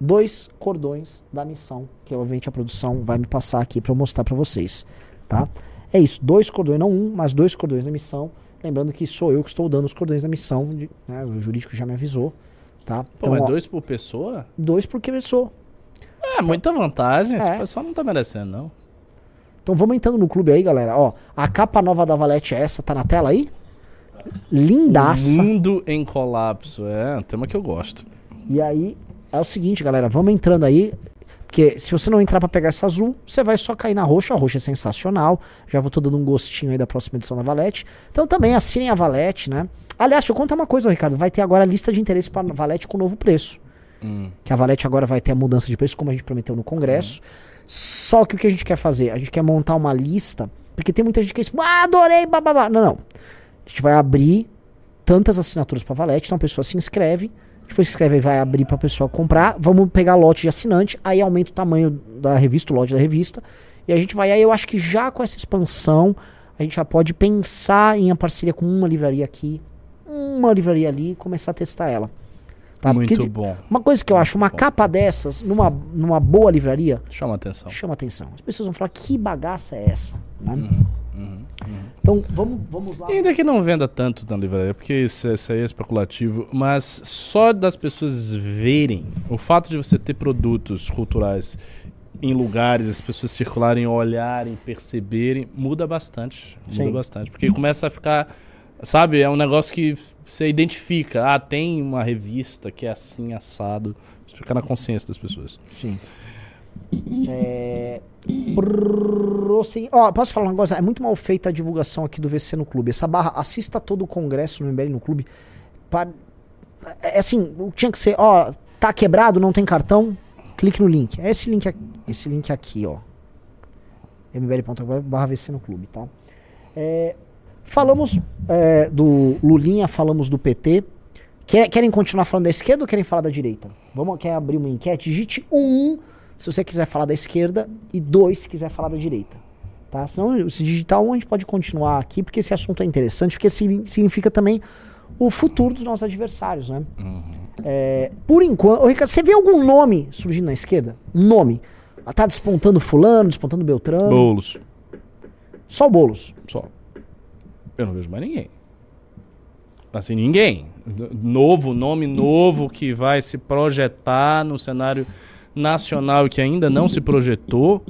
dois cordões da missão, que obviamente a produção vai me passar aqui pra eu mostrar pra vocês, tá? É isso, dois cordões, não um, mas dois cordões da missão. Lembrando que sou eu que estou dando os cordões da missão, de- né, o jurídico já me avisou, tá? Pô, mas ó, dois por pessoa? dois porque eu sou. É, muita vantagem. Esse É. pessoal não tá merecendo, não. Então vamos entrando no clube aí, galera. Ó, a capa nova da Valete é essa, tá na tela aí? Lindaça. Mundo em colapso. É um tema que eu gosto. E aí, é o seguinte, galera, vamos entrando aí. Porque se você não entrar pra pegar essa azul, você vai só cair na roxa. A roxa é sensacional. Já vou tô dando um gostinho aí da próxima edição da Valete. Então também assinem a Valete, né? Aliás, deixa eu contar uma coisa, Ricardo. Vai ter agora a lista de interesse para Valete com novo preço. Hum. Que a Valete agora vai ter a mudança de preço, como a gente prometeu no Congresso. Só que o que a gente quer fazer? A gente quer montar uma lista. Porque tem muita gente que diz, ah, adorei, bababá. Não, não. A gente vai abrir tantas assinaturas para Valete, então a pessoa se inscreve. Depois se inscreve e vai abrir pra pessoa comprar. Vamos pegar lote de assinante, aí aumenta o tamanho da revista, o lote da revista. E a gente vai, aí eu acho que já com essa expansão, a gente já pode pensar em a parceria com uma livraria aqui, uma livraria ali e começar a testar ela. Tá? Muito Porque bom. uma coisa que eu acho, uma bom. capa dessas, numa, numa boa livraria, Chama atenção. chama atenção. As pessoas vão falar, que bagaça é essa? Né? Uhum, Então, vamos, vamos lá. E ainda que não venda tanto na livraria, porque isso, isso aí é especulativo, mas só das pessoas verem o fato de você ter produtos culturais em lugares, as pessoas circularem, olharem, perceberem, muda bastante. Muda Sim. bastante. Porque começa a ficar. Sabe, é um negócio que você identifica. Ah, tem uma revista que é assim, assado. Isso Fica na consciência das pessoas. Sim. É... Ó, posso falar um negócio? É muito mal feita a divulgação aqui do VC no clube. Essa barra, assista todo o congresso no MBL no clube. Pa- É assim, tinha que ser, ó, tá quebrado, não tem cartão? Clique no link. É esse link aqui, esse link aqui ó. mbl.barra VC no clube, tá? É, falamos é, do Lulinha, falamos do PT. Quer- querem continuar falando da esquerda ou querem falar da direita? Vamos, quer abrir uma enquete? Digite um se você quiser falar da esquerda e dois se quiser falar da direita. Tá? Senão, se digitar um, a gente pode continuar aqui, porque esse assunto é interessante, porque signi- significa também o futuro dos nossos adversários, né? É, por enquanto, Ô, Ricardo, você vê algum nome surgindo na esquerda? Nome? Ah, Tá despontando fulano, despontando Beltrano? Boulos. Só o Boulos. Só. Eu não vejo mais ninguém. Assim, ninguém. Novo, nome novo que vai se projetar no cenário nacional e que ainda não se projetou.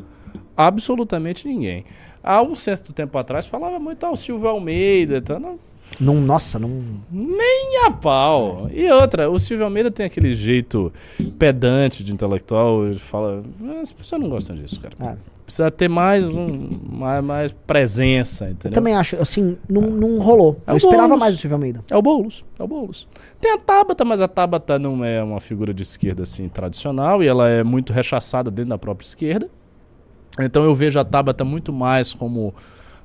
Absolutamente ninguém. Há um certo tempo atrás falava muito ao Silvio Almeida. Tá, não, Não, nossa, não. nem a pau. E outra, o Silvio Almeida tem aquele jeito pedante de intelectual. Ele fala. As pessoas não gostam disso, cara. É. Precisa ter mais, um, mais, mais presença, Eu entendeu? também acho, assim, não, não rolou. É Eu esperava Boulos. mais do Silvio Almeida. É o Boulos, é o Boulos. Tem a Tabata, mas a Tabata não é uma figura de esquerda assim tradicional e ela é muito rechaçada dentro da própria esquerda. Então eu vejo a Tabata muito mais como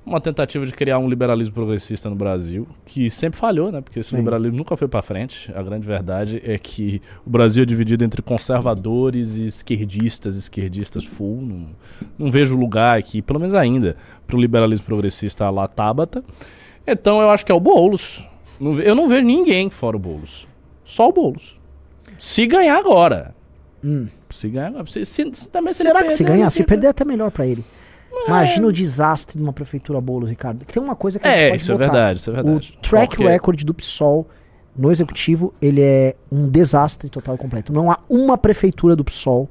uma tentativa de criar um liberalismo progressista no Brasil, que sempre falhou, né? Porque esse Sim. liberalismo nunca foi pra frente. A grande verdade é que o Brasil é dividido entre conservadores e esquerdistas, esquerdistas full. Não, não vejo lugar aqui, pelo menos ainda, para o liberalismo progressista lá Tabata. Então eu acho que é o Boulos. Eu não vejo ninguém fora o Boulos. Só o Boulos. Se ganhar agora. Se ganhar, se, se, se, também se Será que se ganhar? Se perder é até melhor pra ele. Imagina o desastre de uma prefeitura Boulos, Ricardo. Que tem uma coisa que a gente É, pode isso é botar. verdade, isso é verdade. O track Porque- record do PSOL no executivo, ele é um desastre total e completo. Não há uma prefeitura do PSOL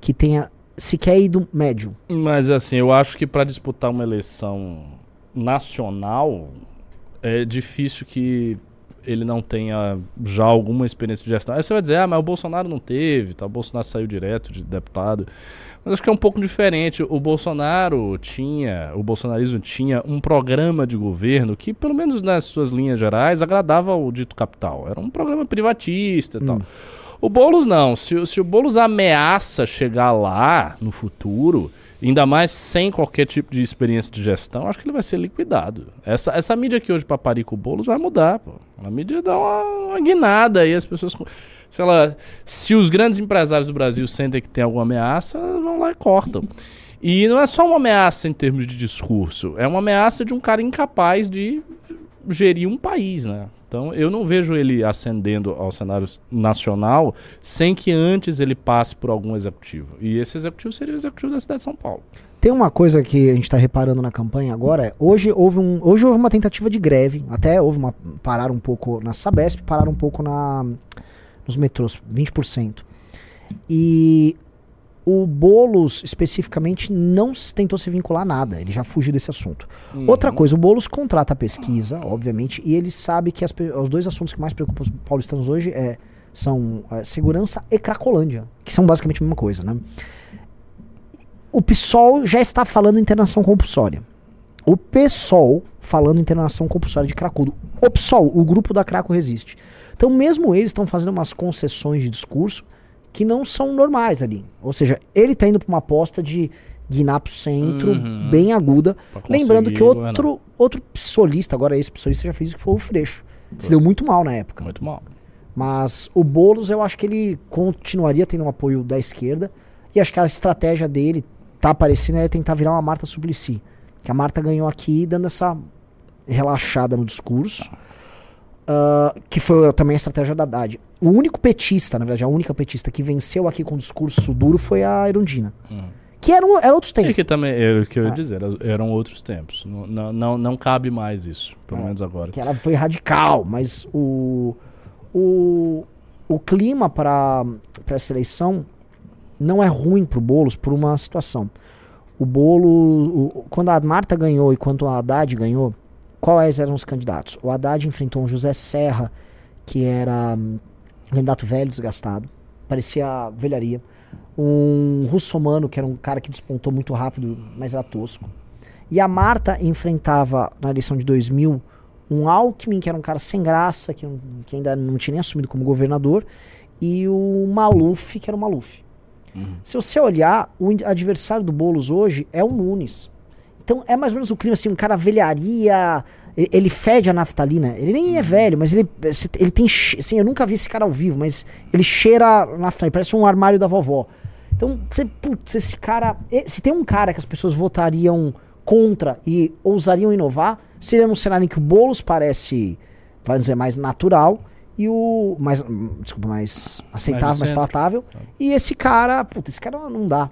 que tenha sequer ido médio. Mas assim, eu acho que para disputar uma eleição nacional é difícil que ele não tenha já alguma experiência de gestão. Aí você vai dizer, ah, mas o Bolsonaro não teve, tá? o Bolsonaro saiu direto de deputado. Mas acho que é um pouco diferente. O Bolsonaro tinha, o bolsonarismo tinha um programa de governo que, pelo menos nas suas linhas gerais, agradava ao dito capital. Era um programa privatista e tal. O Boulos não. Se, o- se o Boulos ameaça chegar lá no futuro, ainda mais sem qualquer tipo de experiência de gestão, acho que ele vai ser liquidado. Essa, essa mídia que hoje paparica o Boulos vai mudar. Pô. A mídia dá uma, uma guinada aí, as pessoas. Sei lá, se os grandes empresários do Brasil sentem que tem alguma ameaça, vão lá e cortam. E não é só uma ameaça em termos de discurso, é uma ameaça de um cara incapaz de gerir um país, né? Então eu não vejo ele ascendendo ao cenário nacional sem que antes ele passe por algum executivo. E esse executivo seria o executivo da cidade de São Paulo. Tem uma coisa que a gente está reparando na campanha agora, é, hoje houve, um, hoje houve uma tentativa de greve, até houve uma, pararam um pouco na Sabesp, pararam um pouco na, nos metrôs, 20%. E o Boulos, especificamente, não tentou se vincular a nada, ele já fugiu desse assunto. Outra coisa, o Boulos contrata a pesquisa, obviamente, e ele sabe que as os dois assuntos que mais preocupam os paulistanos hoje é, são é, segurança e Cracolândia, que são basicamente a mesma coisa, né? O PSOL já está falando em internação compulsória. O PSOL falando em internação compulsória de cracudo. O PSOL, o grupo da Craco Resiste. Então, mesmo eles estão fazendo umas concessões de discurso que não são normais ali. Ou seja, ele está indo para uma aposta de guinar pro centro, Uhum. bem aguda. Lembrando que outro, outro psolista, agora esse psolista já fez isso, que foi o Freixo. Se deu muito mal na época. Muito mal. Mas o Boulos, eu acho que ele continuaria tendo um apoio da esquerda. E acho que a estratégia dele tá aparecendo é tentar virar uma Marta Suplicy. Que a Marta ganhou aqui dando essa relaxada no discurso. ah, que foi também a estratégia da Haddad. O único petista, na verdade, a única petista que venceu aqui com discurso duro foi a Erundina. Uhum. Que eram, eram outros E tempos. que também, era o que eu ia Ah. dizer, era- eram outros tempos. Não, não, não, não cabe mais isso, pelo É. menos agora. que ela foi radical, mas o, o, o clima para essa eleição não é ruim para o Boulos por uma situação. O Bolo, quando a Marta ganhou e quando a Haddad ganhou, quais eram os candidatos? O Haddad enfrentou um José Serra, que era hum, candidato velho, desgastado, parecia velharia. Um russomano, que era um cara que despontou muito rápido, mas era tosco. E a Marta enfrentava, na eleição de 2000, um Alckmin, que era um cara sem graça, que, que ainda não tinha nem assumido como governador, e o Maluf, que era o Maluf. Se você olhar, o adversário do Boulos hoje é o Nunes. Então é mais ou menos o clima assim, um cara velharia, ele, fede a naftalina. Ele nem é velho, mas ele, se- ele tem, assim, eu nunca vi esse cara ao vivo, mas ele cheira naftalina, parece um armário da vovó. Então, você, putz, esse cara, se tem um cara que as pessoas votariam contra e ousariam inovar, seria num cenário em que o Boulos parece, vamos dizer, mais natural e o mais, desculpa, mais aceitável, mais centro. palatável. E esse cara, puta, esse cara não dá.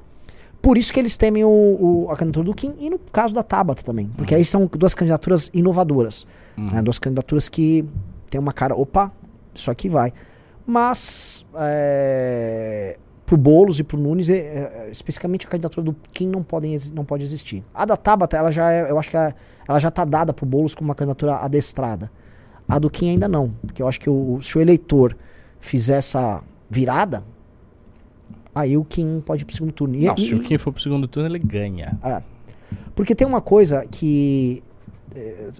Por isso que eles temem o, o- a candidatura do Kim e no caso da Tabata também. Porque aí são duas candidaturas inovadoras. né? Duas candidaturas que tem uma cara, opa, isso aqui vai. Mas é, pro Boulos e pro Nunes, é, é, especificamente a candidatura do Kim não, podem, não pode existir. A da Tabata, ela já é, eu acho que ela, ela já tá dada pro Boulos como uma candidatura adestrada. A do Kim ainda não. Porque eu acho que o, se o eleitor fizer essa virada, aí o Kim pode ir pro segundo turno. E- Não, e- se o Kim for pro segundo turno, ele ganha. é. Porque tem uma coisa que. é,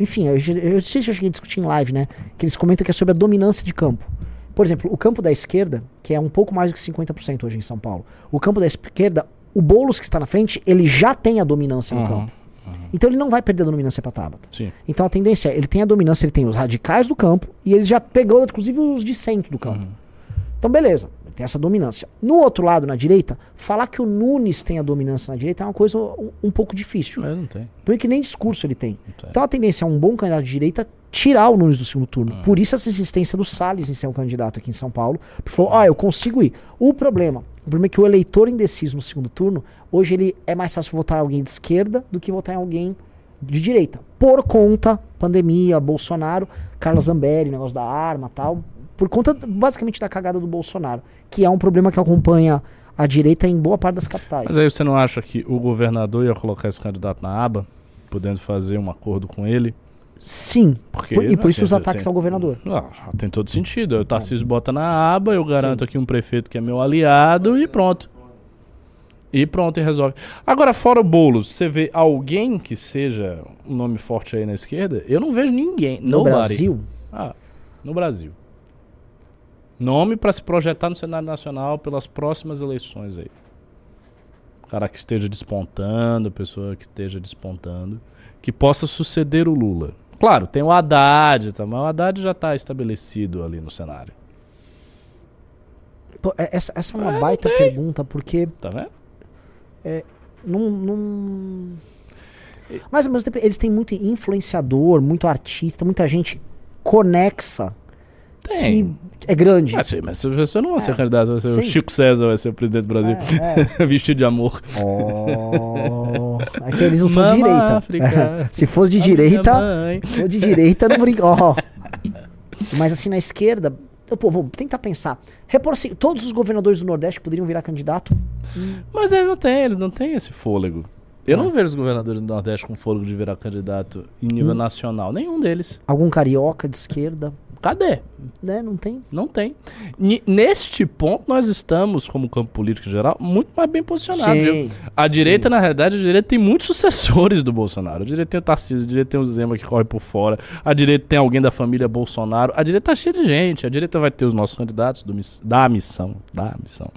Enfim, eu, já- eu sei se eu cheguei a discutir em live, né? Que eles comentam que é sobre a dominância de campo. Por exemplo, o campo da esquerda, que é um pouco mais do que 50% hoje em São Paulo. O campo da esquerda, o Boulos que está na frente, ele já tem a dominância no Uhum, campo. Então ele não vai perder a dominância pra Tabata. Sim. Então a tendência é, ele tem a dominância, ele tem os radicais do campo, e ele já pegou, inclusive, os de centro do campo. Então beleza. tem essa dominância. No outro lado, na direita, falar que o Nunes tem a dominância na direita é uma coisa um, um pouco difícil. Mas não tem. Porque nem discurso ele tem. Então a tendência é um bom candidato de direita tirar o Nunes do segundo turno. Por isso essa insistência do Salles em ser um candidato aqui em São Paulo. Porque falou, ah, eu consigo ir. O problema, o problema é que o eleitor indeciso no segundo turno, hoje ele é mais fácil votar em alguém de esquerda do que votar em alguém de direita. Por conta, pandemia, Bolsonaro, Carlos Zambelli, negócio da arma tal. Por conta, basicamente, da cagada do Bolsonaro. Que é um problema que acompanha a direita em boa parte das capitais. Mas aí você não acha que o governador ia colocar esse candidato na aba, podendo fazer um acordo com ele? Sim. Porque, Por- e por isso assim, os ataques tem- ao governador. Ah, tem todo sentido. O Tarcísio bota na aba, eu garanto aqui um prefeito que é meu aliado e pronto. E pronto, e resolve. Agora, fora o Boulos, você vê alguém que seja um nome forte aí na esquerda? Eu não vejo ninguém. No Nobody. Brasil, Ah, no Brasil. Nome para se projetar no cenário nacional pelas próximas eleições aí. Cara que esteja despontando, pessoa que esteja despontando, que possa suceder o Lula. Claro, tem o Haddad, tá, mas o Haddad já está estabelecido ali no cenário. pô, é- essa, essa é uma É, baita pergunta, porque Tá vendo? não. não... Mas ao mesmo tempo, eles têm muito influenciador, muito artista, muita gente conexa Tem. que é grande. Ah, sim, mas você não vai ser É, candidato, vai ser o. Chico César vai ser o presidente do Brasil. É, Vestido de amor. Oh, é que eles não são de direita. África. Se fosse de direita, se for de direita, não brinca. Ó. Mas assim, na esquerda, eu, pô, vamos tentar pensar. Repor assim, todos os governadores do Nordeste poderiam virar candidato. Mas eles não têm, eles não têm esse fôlego. Eu Ah. não vejo os governadores do Nordeste com fôlego de virar candidato em nível Hum. nacional. Nenhum deles. Algum carioca de esquerda, Cadê? né? Não tem. Não tem. Ni- Neste ponto, nós estamos, como campo político em geral, muito mais bem posicionados. viu? A direita, na realidade, a direita tem muitos sucessores do Bolsonaro. A direita tem o Tarcísio, a direita tem o Zema que corre por fora, a direita tem alguém da família Bolsonaro. A direita tá cheia de gente. A direita vai ter os nossos candidatos do miss- da missão. Da missão.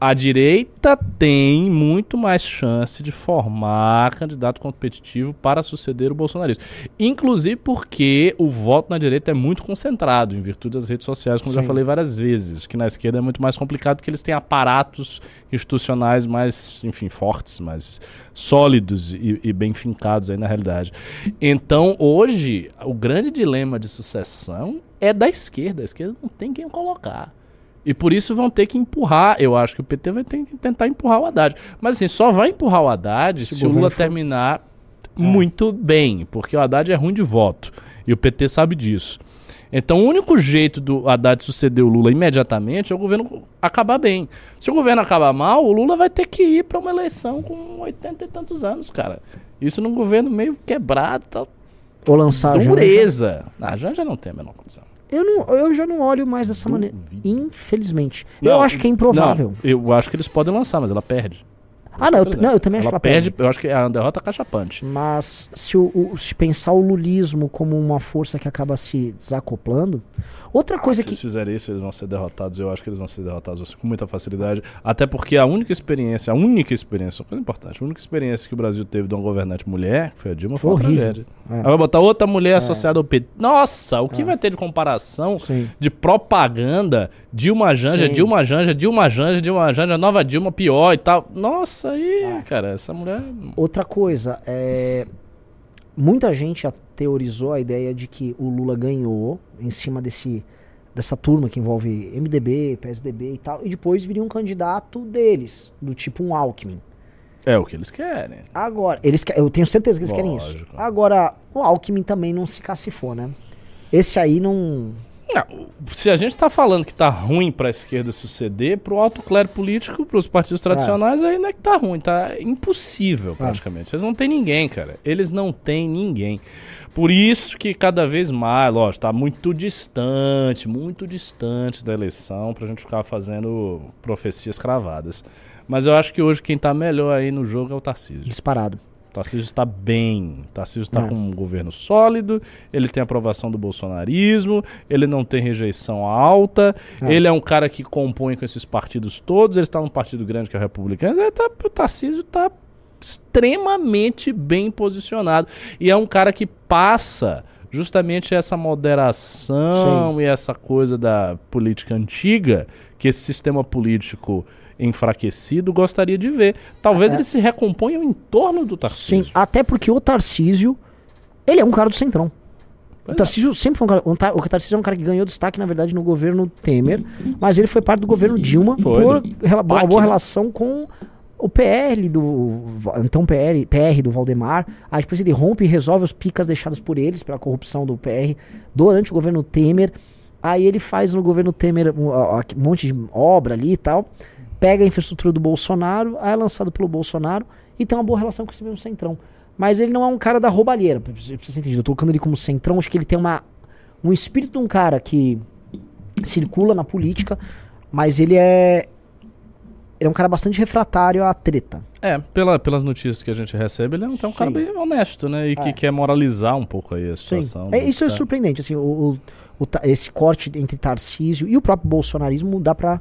A direita tem muito mais chance de formar candidato competitivo para suceder o bolsonarismo. Inclusive porque o voto na direita é muito concentrado, em virtude das redes sociais, como eu já Sim. falei várias vezes. Que na esquerda é muito mais complicado porque eles têm aparatos institucionais mais, enfim, fortes, mais sólidos e, e bem fincados aí na realidade. Então, hoje, o grande dilema de sucessão é da esquerda. A esquerda não tem quem colocar. E por isso vão ter que empurrar. Eu acho que o PT vai ter que tentar empurrar o Haddad. Mas assim, só vai empurrar o Haddad Se se, o Lula for- terminar muito bem. Porque o Haddad é ruim de voto. E o PT sabe disso. Então o único jeito do Haddad suceder o Lula imediatamente é o governo acabar bem. Se o governo acabar mal, o Lula vai ter que ir para uma eleição com 80 e tantos anos, cara. Isso num governo meio quebrado, tal. Ou lançar a Janja. dureza. A Janja não tem a menor condição. Eu, não, eu já não olho mais dessa maneira. Duvido. Infelizmente. eu Não, acho que é improvável. Não, eu acho que eles podem lançar, mas ela perde. ah, não eu, não, eu também acho ela que ela perde. perde. Eu acho que é a derrota cachapante. Mas se, o, o- se pensar o lulismo como uma força que acaba se desacoplando. Outra coisa Ah, se que. eles fizerem isso, eles vão ser derrotados. Eu acho que eles vão ser derrotados assim, com muita facilidade. Até porque a única experiência, a única experiência, uma coisa importante, a única experiência que o Brasil teve de uma governante mulher, foi a Dilma, foi, Foi horrível. É. Aí vai botar outra mulher associada ao PT. Nossa, o que É. vai ter de comparação Sim. de propaganda, Dilma Janja, Sim. Dilma Janja, Dilma Janja, Dilma Janja, nova Dilma pior e tal. Nossa, aí, É. cara, essa mulher. Outra coisa, é, muita gente teorizou a ideia de que o Lula ganhou em cima desse, dessa turma que envolve MDB, PSDB e tal, e depois viria um candidato deles, do tipo um Alckmin. É o que eles querem. Agora, eles que- eu tenho certeza que eles querem isso. Lógico. Agora, o Alckmin também não se cacifou, né? Esse aí não. Não, se a gente tá falando que tá ruim pra esquerda suceder, pro alto clero político, pros partidos tradicionais, aí não é que tá ruim, tá impossível praticamente. Eles não têm ninguém, cara. Eles não têm ninguém. Por isso que cada vez mais, lógico, tá muito distante, muito distante da eleição pra gente ficar fazendo profecias cravadas. Mas eu acho que hoje quem tá melhor aí no jogo é o Tarcísio. disparado. O Tarcísio está bem. O Tarcísio está É. com um governo sólido, ele tem aprovação do bolsonarismo, ele não tem rejeição alta, É. ele é um cara que compõe com esses partidos todos, ele está num partido grande que é o Republicano, tá, o Tarcísio está extremamente bem posicionado. E é um cara que passa justamente essa moderação e essa coisa da política antiga que esse sistema político enfraquecido gostaria de ver. Talvez É. eles se recomponham em torno do Tarcísio. Sim, até porque o Tarcísio, ele é um cara do Centrão. O Pois é. Tarcísio sempre foi um cara. O Tar- o Tarcísio é um cara que ganhou destaque, na verdade, no governo Temer, mas ele foi parte do governo Dilma Foi, por uma boa relação com o PL do. Então PR, PR do Valdemar. Aí depois ele rompe e resolve os picas deixadas por eles, pela corrupção do PR, durante o governo Temer. Aí ele faz no governo Temer um, um monte de obra ali e tal. Pega a infraestrutura do Bolsonaro, aí é lançado pelo Bolsonaro e tem uma boa relação com esse mesmo centrão. Mas ele não é um cara da roubalheira, pra você entender. Eu tô colocando ele como centrão, acho que ele tem uma, um espírito de um cara que circula na política, mas ele é. Ele é um cara bastante refratário à treta. É, pela, pelas notícias que a gente recebe, ele é um, é um cara bem honesto, né? E que É. quer moralizar um pouco aí a Sim. situação. É, isso é Tá. surpreendente, assim, o, o- o esse corte entre Tarcísio e o próprio bolsonarismo dá pra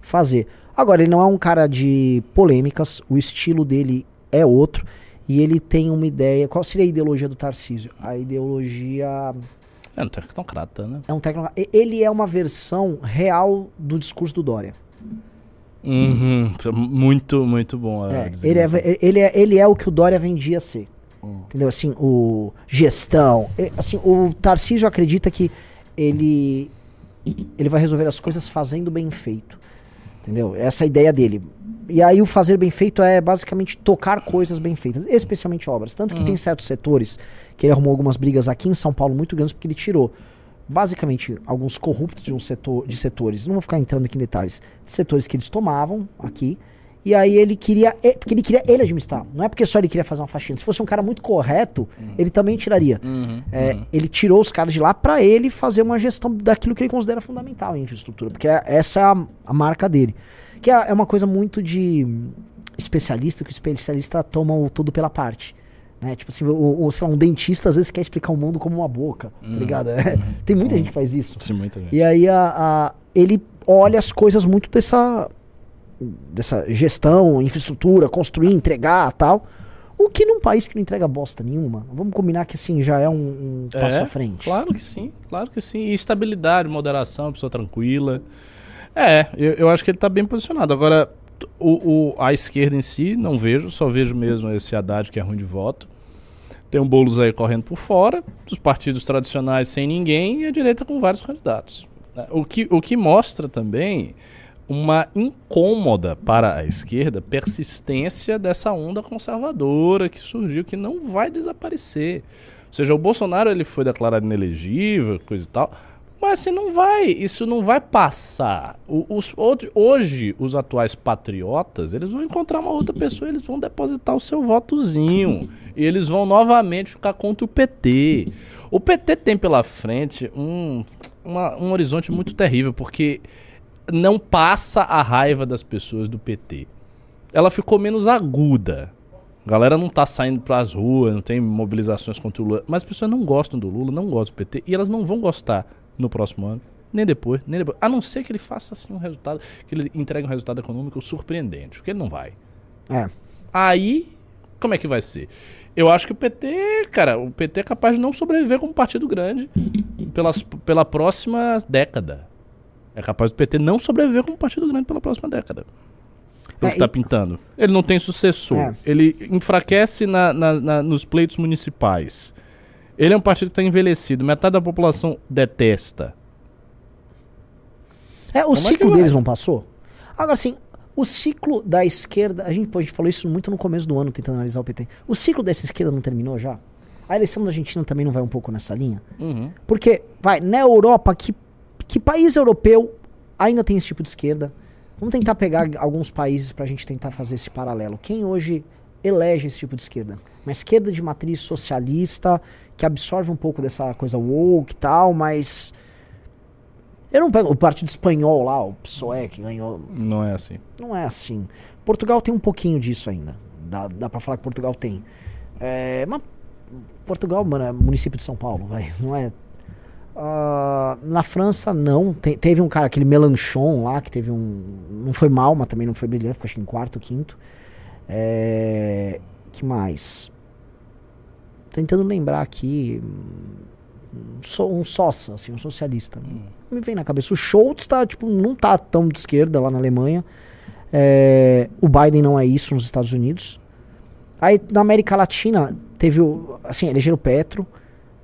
fazer. Agora, ele não é um cara de polêmicas, o estilo dele é outro, e ele tem uma ideia. Qual seria a ideologia do Tarcísio? A ideologia. É um tecnocrata, né? É um tecno... e- Ele é uma versão real do discurso do Dória. Uhum. Muito, muito bom. a É, ele, é, ele, é, ele é o que o Dória vendia ser. Hum. Entendeu? Assim, o gestão. é, Assim, o Tarcísio acredita que ele, ele vai resolver as coisas fazendo bem feito. Entendeu? Essa é a ideia dele. E aí o fazer bem feito é basicamente tocar coisas bem feitas, especialmente obras. Tanto que Uhum. tem certos setores que ele arrumou algumas brigas aqui em São Paulo muito grandes porque ele tirou basicamente alguns corruptos de um setor de setores, não vou ficar entrando aqui em detalhes, de setores que eles tomavam aqui. E aí ele queria, e- porque ele queria ele administrar. Não é porque só ele queria fazer uma faxina. Se fosse um cara muito correto, ele também tiraria. Uhum, É, uhum. Ele tirou os caras de lá pra ele fazer uma gestão daquilo que ele considera fundamental em infraestrutura, porque é- essa é a, a marca dele. Que é, é uma coisa muito de especialista, que o especialista toma o todo pela parte. Né? Tipo assim, o, o- sei lá, um dentista às vezes quer explicar o mundo como uma boca, tá ligado? É, tem muita gente que faz isso. Sim, muita gente. E aí a, a- ele olha as coisas muito dessa, dessa gestão, infraestrutura, construir, entregar tal. O que num país que não entrega bosta nenhuma, vamos combinar que assim já é um, um É, passo à frente. Claro que sim, claro que sim. E estabilidade, moderação, pessoa tranquila. É, eu, eu acho que ele tá bem posicionado. Agora, o, o- a esquerda em si, não vejo, só vejo mesmo esse Haddad que é ruim de voto. Tem um Boulos aí correndo por fora, os partidos tradicionais sem ninguém e a direita com vários candidatos. né? O que, o que mostra também uma incômoda para a esquerda persistência dessa onda conservadora que surgiu, que não vai desaparecer. Ou seja, o Bolsonaro ele foi declarado inelegível, coisa e tal, mas assim, não vai, isso não vai passar. Os- hoje- hoje, os atuais patriotas, eles vão encontrar uma outra pessoa, eles vão depositar o seu votozinho. E eles vão novamente ficar contra o PT. O PT tem pela frente um, uma- um horizonte muito terrível, porque não passa a raiva das pessoas do PT. Ela ficou menos aguda. A galera não tá saindo pras ruas, não tem mobilizações contra o Lula. Mas as pessoas não gostam do Lula, não gostam do PT. E elas não vão gostar no próximo ano. Nem depois, nem depois. A não ser que ele faça assim um resultado, que ele entregue um resultado econômico surpreendente. Porque ele não vai. É. Aí, como é que vai ser? Eu acho que o PT, cara, o PT é capaz de não sobreviver como partido grande pelas, pela próxima década. É capaz do PT não sobreviver como partido grande pela próxima década. É o que tá e- pintando. Ele não tem sucessor. É. Ele enfraquece na- na- na- nos pleitos municipais. Ele é um partido que está envelhecido. Metade da população detesta. É, o é que ciclo vai? deles não passou? Agora, assim, o ciclo da esquerda. A gente, pô, a gente falou isso muito no começo do ano, tentando analisar o PT. O ciclo dessa esquerda não terminou já? A eleição da Argentina também não vai um pouco nessa linha? Uhum. Porque, vai, na Europa, que, que país europeu ainda tem esse tipo de esquerda? Vamos tentar pegar alguns países pra gente tentar fazer esse paralelo. Quem hoje elege esse tipo de esquerda? Uma esquerda de matriz socialista, que absorve um pouco dessa coisa woke e tal, mas. Eu não pego o partido espanhol lá, o PSOE, que ganhou. Não é assim. Não é assim. Portugal tem um pouquinho disso ainda. Dá, dá pra falar que Portugal tem. É, mas Portugal, mano, é município de São Paulo, vai. Não é. Ah, na França, não. Te- teve um cara, aquele Melanchon lá, que teve um. Não foi mal, mas também não foi brilhante, ficou acho que em quarto, quinto. É, que mais? Tentando lembrar aqui. hum, um, so- um soça, assim, um socialista. Não me vem na cabeça. O Schultz tá, tipo, não tá tão de esquerda lá na Alemanha. É, o Biden não é isso nos Estados Unidos. Aí na América Latina teve o. Assim, elegeram o Petro.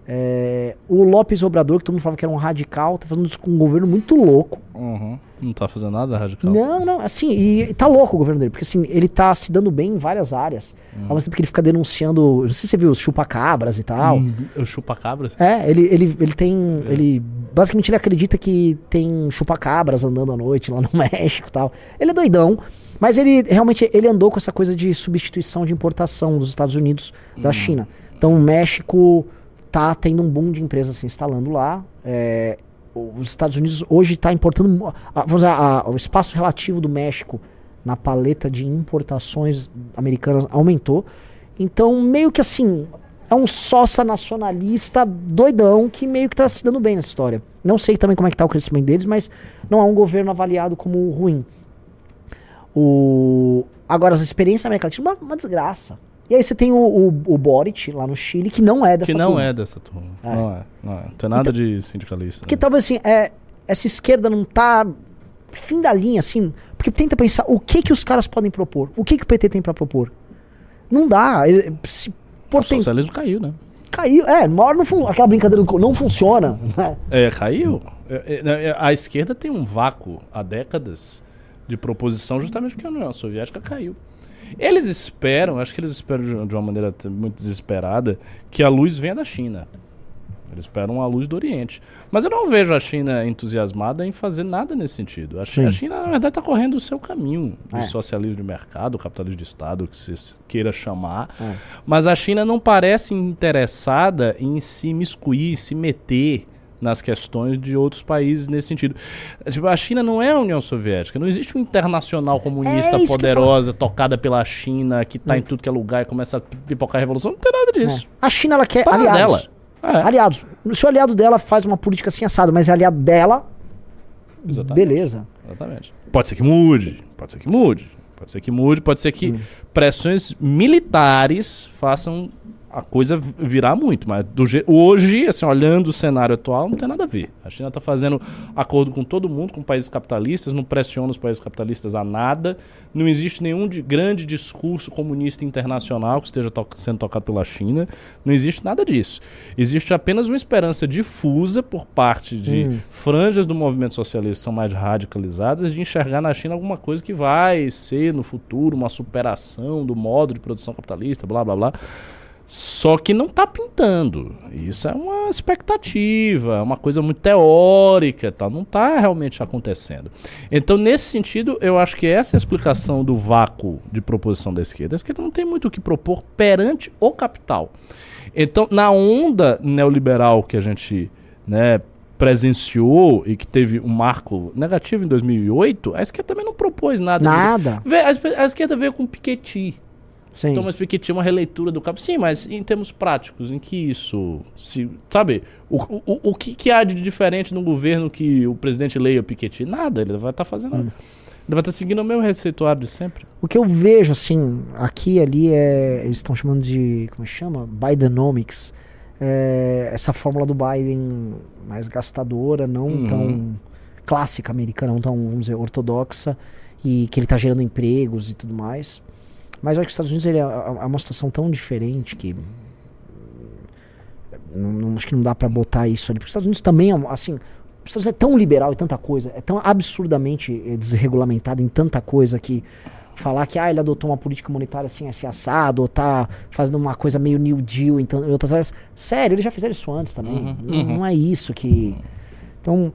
É, o Lopes Obrador, que todo mundo falava que era um radical, tá fazendo isso com um governo muito louco. Uhum. Não tá fazendo nada radical. Não, não, assim, e tá louco o governo dele, porque assim, ele tá se dando bem em várias áreas. Ao mesmo tempo que ele fica denunciando, não sei se você viu, os chupacabras e tal. Hum, Eu chupa cabras. É, ele, ele, ele tem. Ele. Basicamente ele acredita que tem chupacabras andando à noite lá no México e tal. Ele é doidão. Mas ele realmente ele andou com essa coisa de substituição de importação dos Estados Unidos da China. Então o México tá tendo um boom de empresas se instalando lá. É, os Estados Unidos hoje está importando. Vamos dizer, a- o espaço relativo do México na paleta de importações americanas aumentou. Então, meio que assim, é um sócia nacionalista doidão que meio que tá se dando bem nessa história. Não sei também como é que tá o crescimento deles, mas não é um governo avaliado como ruim. O... Agora, as experiências na América Latina, uma, uma desgraça. E aí você tem o, o, o Boric lá no Chile, que não é dessa Que não turma. é dessa turma. É. Não é. Não é. Não tem nada de sindicalista. Porque né? talvez assim, é, essa esquerda não tá fim da linha, assim. Porque tenta pensar o que que os caras podem propor. O que que o PT tem pra propor? Não dá. Se O for tem, socialismo caiu, né? caiu. É, uma hora não fun- aquela brincadeira do não funciona. né? É, caiu. É, é, é, a esquerda tem um vácuo há décadas de proposição justamente porque a União Soviética caiu. Eles esperam, acho que eles esperam de uma maneira muito desesperada, que a luz venha da China. Eles esperam a luz do Oriente. Mas eu não vejo a China entusiasmada em fazer nada nesse sentido. A Chi- Sim. a China, na verdade, está correndo o seu caminho de É. socialismo de mercado, capitalismo de Estado, o que você queira chamar. É. Mas a China não parece interessada em se miscuir, se meter nas questões de outros países nesse sentido. Tipo, a China não é a União Soviética, não existe uma internacional comunista É poderosa, tocada pela China, que tá em tudo que é lugar e começa a pipocar a revolução. Não tem nada disso. É. A China ela quer Para aliados. dela. É, Aliados. Se o aliado dela faz uma política assim assado, mas é aliado dela, Exatamente. beleza. exatamente. Pode ser que mude, pode ser que mude, pode ser que mude, pode ser que Hum. pressões militares façam a coisa vi- virar muito, mas hoje, assim, olhando o cenário atual, não tem nada a ver. A China está fazendo acordo com todo mundo, com países capitalistas, não pressiona os países capitalistas a nada, não existe nenhum de grande discurso comunista internacional que esteja to- sendo tocado pela China, não existe nada disso. Existe apenas uma esperança difusa por parte de Hum. franjas do movimento socialista que são mais radicalizadas de enxergar na China alguma coisa que vai ser no futuro uma superação do modo de produção capitalista, blá blá blá. Só que não está pintando. Isso é uma expectativa, é uma coisa muito teórica, tal. não está realmente acontecendo. Então, nesse sentido, eu acho que essa é a explicação do vácuo de proposição da esquerda. A esquerda não tem muito o que propor perante o capital. Então, na onda neoliberal que a gente né, presenciou e que teve um marco negativo em 2008, a esquerda também não propôs nada. Nada. A esquerda veio com Piketty. Sim. Thomas Piketty é uma releitura do cabo. Sim, mas em termos práticos, em que isso se. Sabe? O, o, o que, que há de diferente no governo que o presidente leia Piketty? Nada, ele vai estar fazendo. Ele vai estar seguindo o mesmo receituário de sempre. O que eu vejo, assim, aqui e ali é. Eles estão chamando de. Como é que chama? Bidenomics. É, essa fórmula do Biden mais gastadora, não Uhum. tão clássica americana, não tão, vamos dizer, ortodoxa, e que ele está gerando empregos e tudo mais. Mas eu acho que os Estados Unidos ele é, é uma situação tão diferente que. Não, não- acho que não dá pra botar isso ali. Porque os Estados Unidos também é, assim. Os Estados Unidos é tão liberal em tanta coisa, é tão absurdamente eh, desregulamentado em tanta coisa que falar que ah, ele adotou uma política monetária assim, assim assado, ou tá fazendo uma coisa meio New Deal em, tan- em outras áreas. Sério, eles já fizeram isso antes também. Uhum, não, uhum. não é isso que. Então,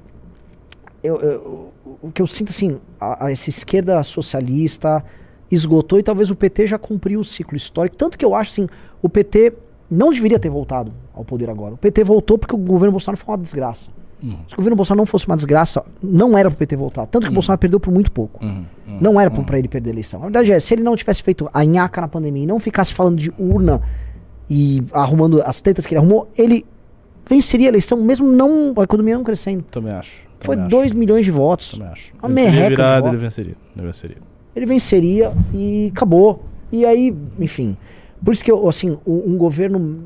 eu, eu- o que eu sinto assim, a, a- essa esquerda socialista esgotou e talvez o PT já cumpriu o ciclo histórico. Tanto que eu acho assim, o PT não deveria ter voltado ao poder agora. O PT voltou porque o governo Bolsonaro foi uma desgraça. Uhum. Se o governo Bolsonaro não fosse uma desgraça, não era pro PT voltar. Tanto que o Bolsonaro perdeu por muito pouco. Uhum, uhum. Não era pra pra ele perder a eleição. A verdade é, se ele não tivesse feito a nhaca na pandemia e não ficasse falando de urna e arrumando as tetas que ele arrumou, ele venceria a eleição, mesmo não a economia não crescendo. Também acho. Foi também 2 acho, milhões de votos. Também acho. Uma merreca virado, ele venceria. Ele venceria. Ele venceria e acabou. E aí, enfim. Por isso que eu, assim, um, um governo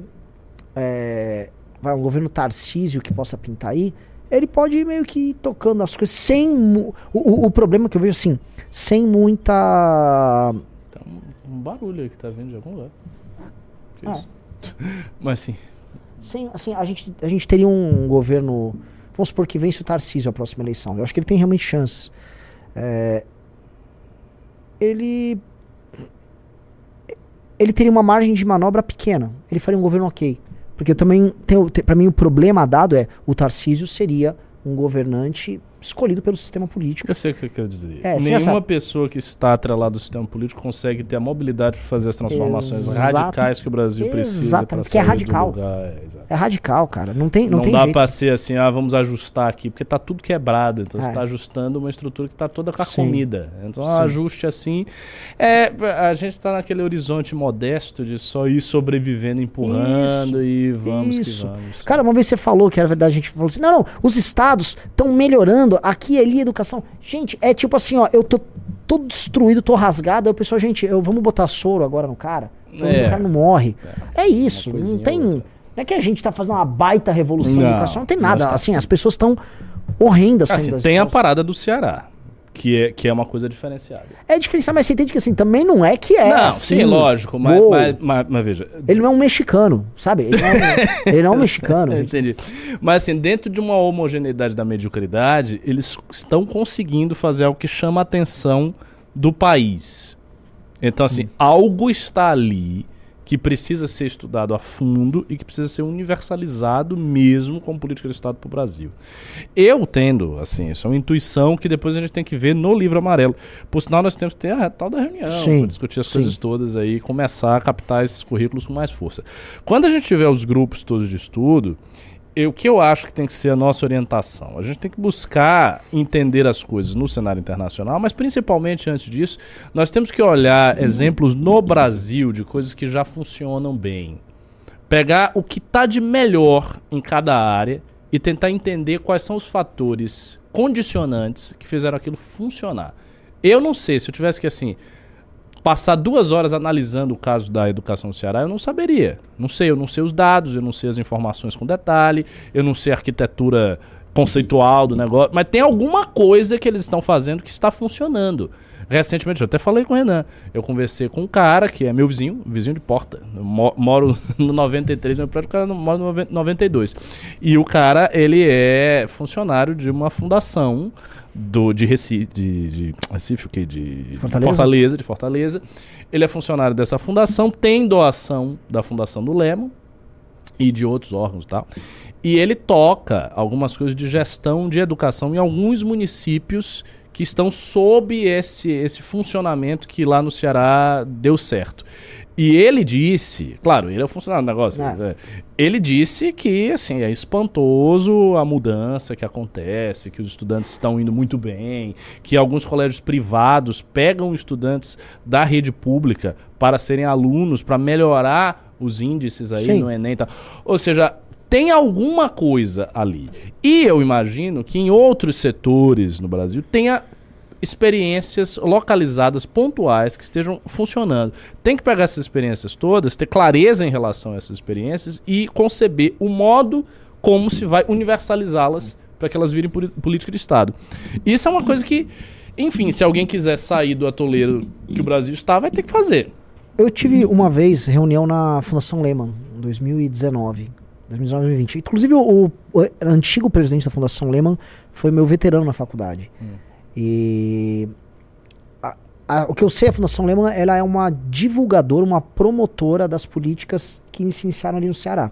é, vai, um governo Tarcísio que possa pintar aí, ele pode meio que ir tocando as coisas sem. O, o, o problema que eu vejo assim, sem muita. Tem um, um barulho aí que tá vindo de algum lugar. Que Ah. isso? Mas assim, Sem, assim, a gente, a gente teria um governo. Vamos supor que vence o Tarcísio a próxima eleição. Eu acho que ele tem realmente chances. É, ele. Ele teria uma margem de manobra pequena. Ele faria um governo ok. Porque também, para mim, o problema dado é o Tarcísio seria um governante escolhido pelo sistema político. eu sei o que você quer dizer. É, você Nenhuma pessoa que está atrelada ao sistema político consegue ter a mobilidade para fazer as transformações Exato. radicais que o Brasil precisa para Exatamente, que é radical. lugar. É, exato. É radical, cara. Não tem, não Não, tem dá para ser assim, ah, vamos ajustar aqui, porque tá tudo quebrado. Então você É. está ajustando uma estrutura que está toda carcomida. Então, um Sim. ajuste assim. É, a gente está naquele horizonte modesto de só ir sobrevivendo, empurrando e vamos isso. que vamos. Cara, uma vez você falou que era verdade, a gente falou assim: não, não, os estados estão melhorando aqui e ali a educação. Gente, é tipo assim, ó, eu tô todo destruído, tô rasgado. Aí o pessoal, gente, eu, vamos botar soro agora no cara? Pelo É. o cara não morre. É, isso, Uma não tem. ou Não outra. é que a gente tá fazendo uma baita revolução na Não, educação, não tem nada. Assim, as pessoas estão horrendas Assim, tem a parada do Ceará, que é, que é uma coisa diferenciada. É diferencial, mas você entende que assim, também não é que é. não, assim, sim, lógico, mas, mas, mas- mas veja. Ele não é um mexicano, sabe? Ele não é um, ele não é um mexicano. Entendi. Mas assim, dentro de uma homogeneidade da mediocridade, eles estão conseguindo fazer algo que chama a atenção do país. Então, assim, algo está ali que precisa ser estudado a fundo e que precisa ser universalizado mesmo como política de Estado para o Brasil. Eu tendo, assim, isso é uma intuição que depois a gente tem que ver no livro amarelo. Por sinal, nós temos que ter a tal da reunião Sim, discutir as sim. coisas todas aí começar a captar esses currículos com mais força. Quando a gente tiver os grupos todos de estudo, eu- o que eu acho que tem que ser a nossa orientação? A gente tem que buscar entender as coisas no cenário internacional, mas principalmente antes disso, nós temos que olhar exemplos no Brasil de coisas que já funcionam bem. Pegar o que está de melhor em cada área e tentar entender quais são os fatores condicionantes que fizeram aquilo funcionar. Eu não sei, se eu tivesse que assim passar duas horas analisando o caso da educação no Ceará, eu não saberia. Não sei, eu não sei os dados, eu não sei as informações com detalhe, eu não sei a arquitetura conceitual do negócio, mas tem alguma coisa que eles estão fazendo que está funcionando. Recentemente, eu até falei com o Renan. Eu conversei com um cara que é meu vizinho, vizinho de porta. Eu mo- moro no 93, meu prédio, o cara mora no 90 92. E o cara, ele é funcionário de uma fundação do, de Recife, de, de Recife, o quê? De Fortaleza? Fortaleza, de Fortaleza. Ele é funcionário dessa fundação, tem doação da Fundação do Lemo e de outros órgãos e tal. E ele toca algumas coisas de gestão de educação em alguns municípios que estão sob esse, esse funcionamento que lá no Ceará deu certo. E ele disse, claro, ele é o funcionário do negócio, Ah. né? ele disse que assim é espantoso a mudança que acontece, que os estudantes estão indo muito bem, que alguns colégios privados pegam estudantes da rede pública para serem alunos, para melhorar os índices aí Sim. no Enem tal. Ou seja, tem alguma coisa ali. E eu imagino que em outros setores no Brasil tenha experiências localizadas, pontuais, que estejam funcionando. Tem que pegar essas experiências todas, ter clareza em relação a essas experiências e conceber o modo como se vai universalizá-las para que elas virem política de Estado. Isso é uma coisa que, enfim, se alguém quiser sair do atoleiro que o Brasil está, vai ter que fazer. Eu tive uma vez reunião na Fundação Lehman, em 2019. 2019 2020. Inclusive, o, o antigo presidente da Fundação Lehman foi meu veterano na faculdade. E a- a- o que eu sei, a Fundação Lehman ela é uma divulgadora, uma promotora das políticas que se iniciaram ali no Ceará.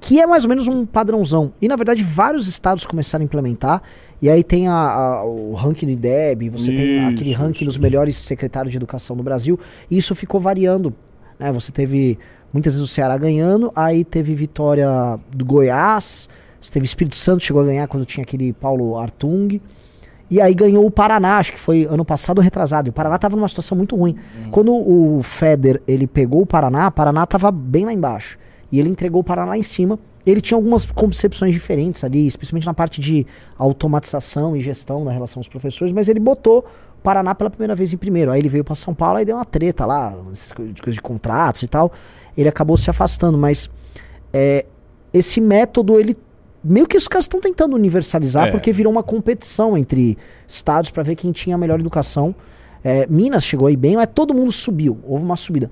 Que é mais ou menos um padrãozão. E na verdade, vários estados começaram a implementar. E aí tem a- o ranking do IDEB, você tem Isso, aquele ranking isso, dos melhores secretários de educação do Brasil. E isso ficou variando. né? Você teve muitas vezes o Ceará ganhando, aí teve vitória do Goiás, você teve Espírito Santo chegou a ganhar quando tinha aquele Paulo Artung. E aí ganhou o Paraná, acho que foi ano passado retrasado. E o Paraná tava numa situação muito ruim. Quando o Feder ele pegou o Paraná, o Paraná tava bem lá embaixo. E ele entregou o Paraná lá em cima. Ele tinha algumas concepções diferentes ali, especialmente na parte de automatização e gestão na relação aos professores, mas ele botou o Paraná pela primeira vez em primeiro. Aí ele veio para São Paulo e deu uma treta lá, essas co- de de contratos e tal. Ele acabou se afastando, mas é, esse método, ele. Meio que os caras estão tentando universalizar, É. porque virou uma competição entre estados para ver quem tinha a melhor educação. É, Minas chegou aí bem, mas todo mundo subiu. Houve uma subida.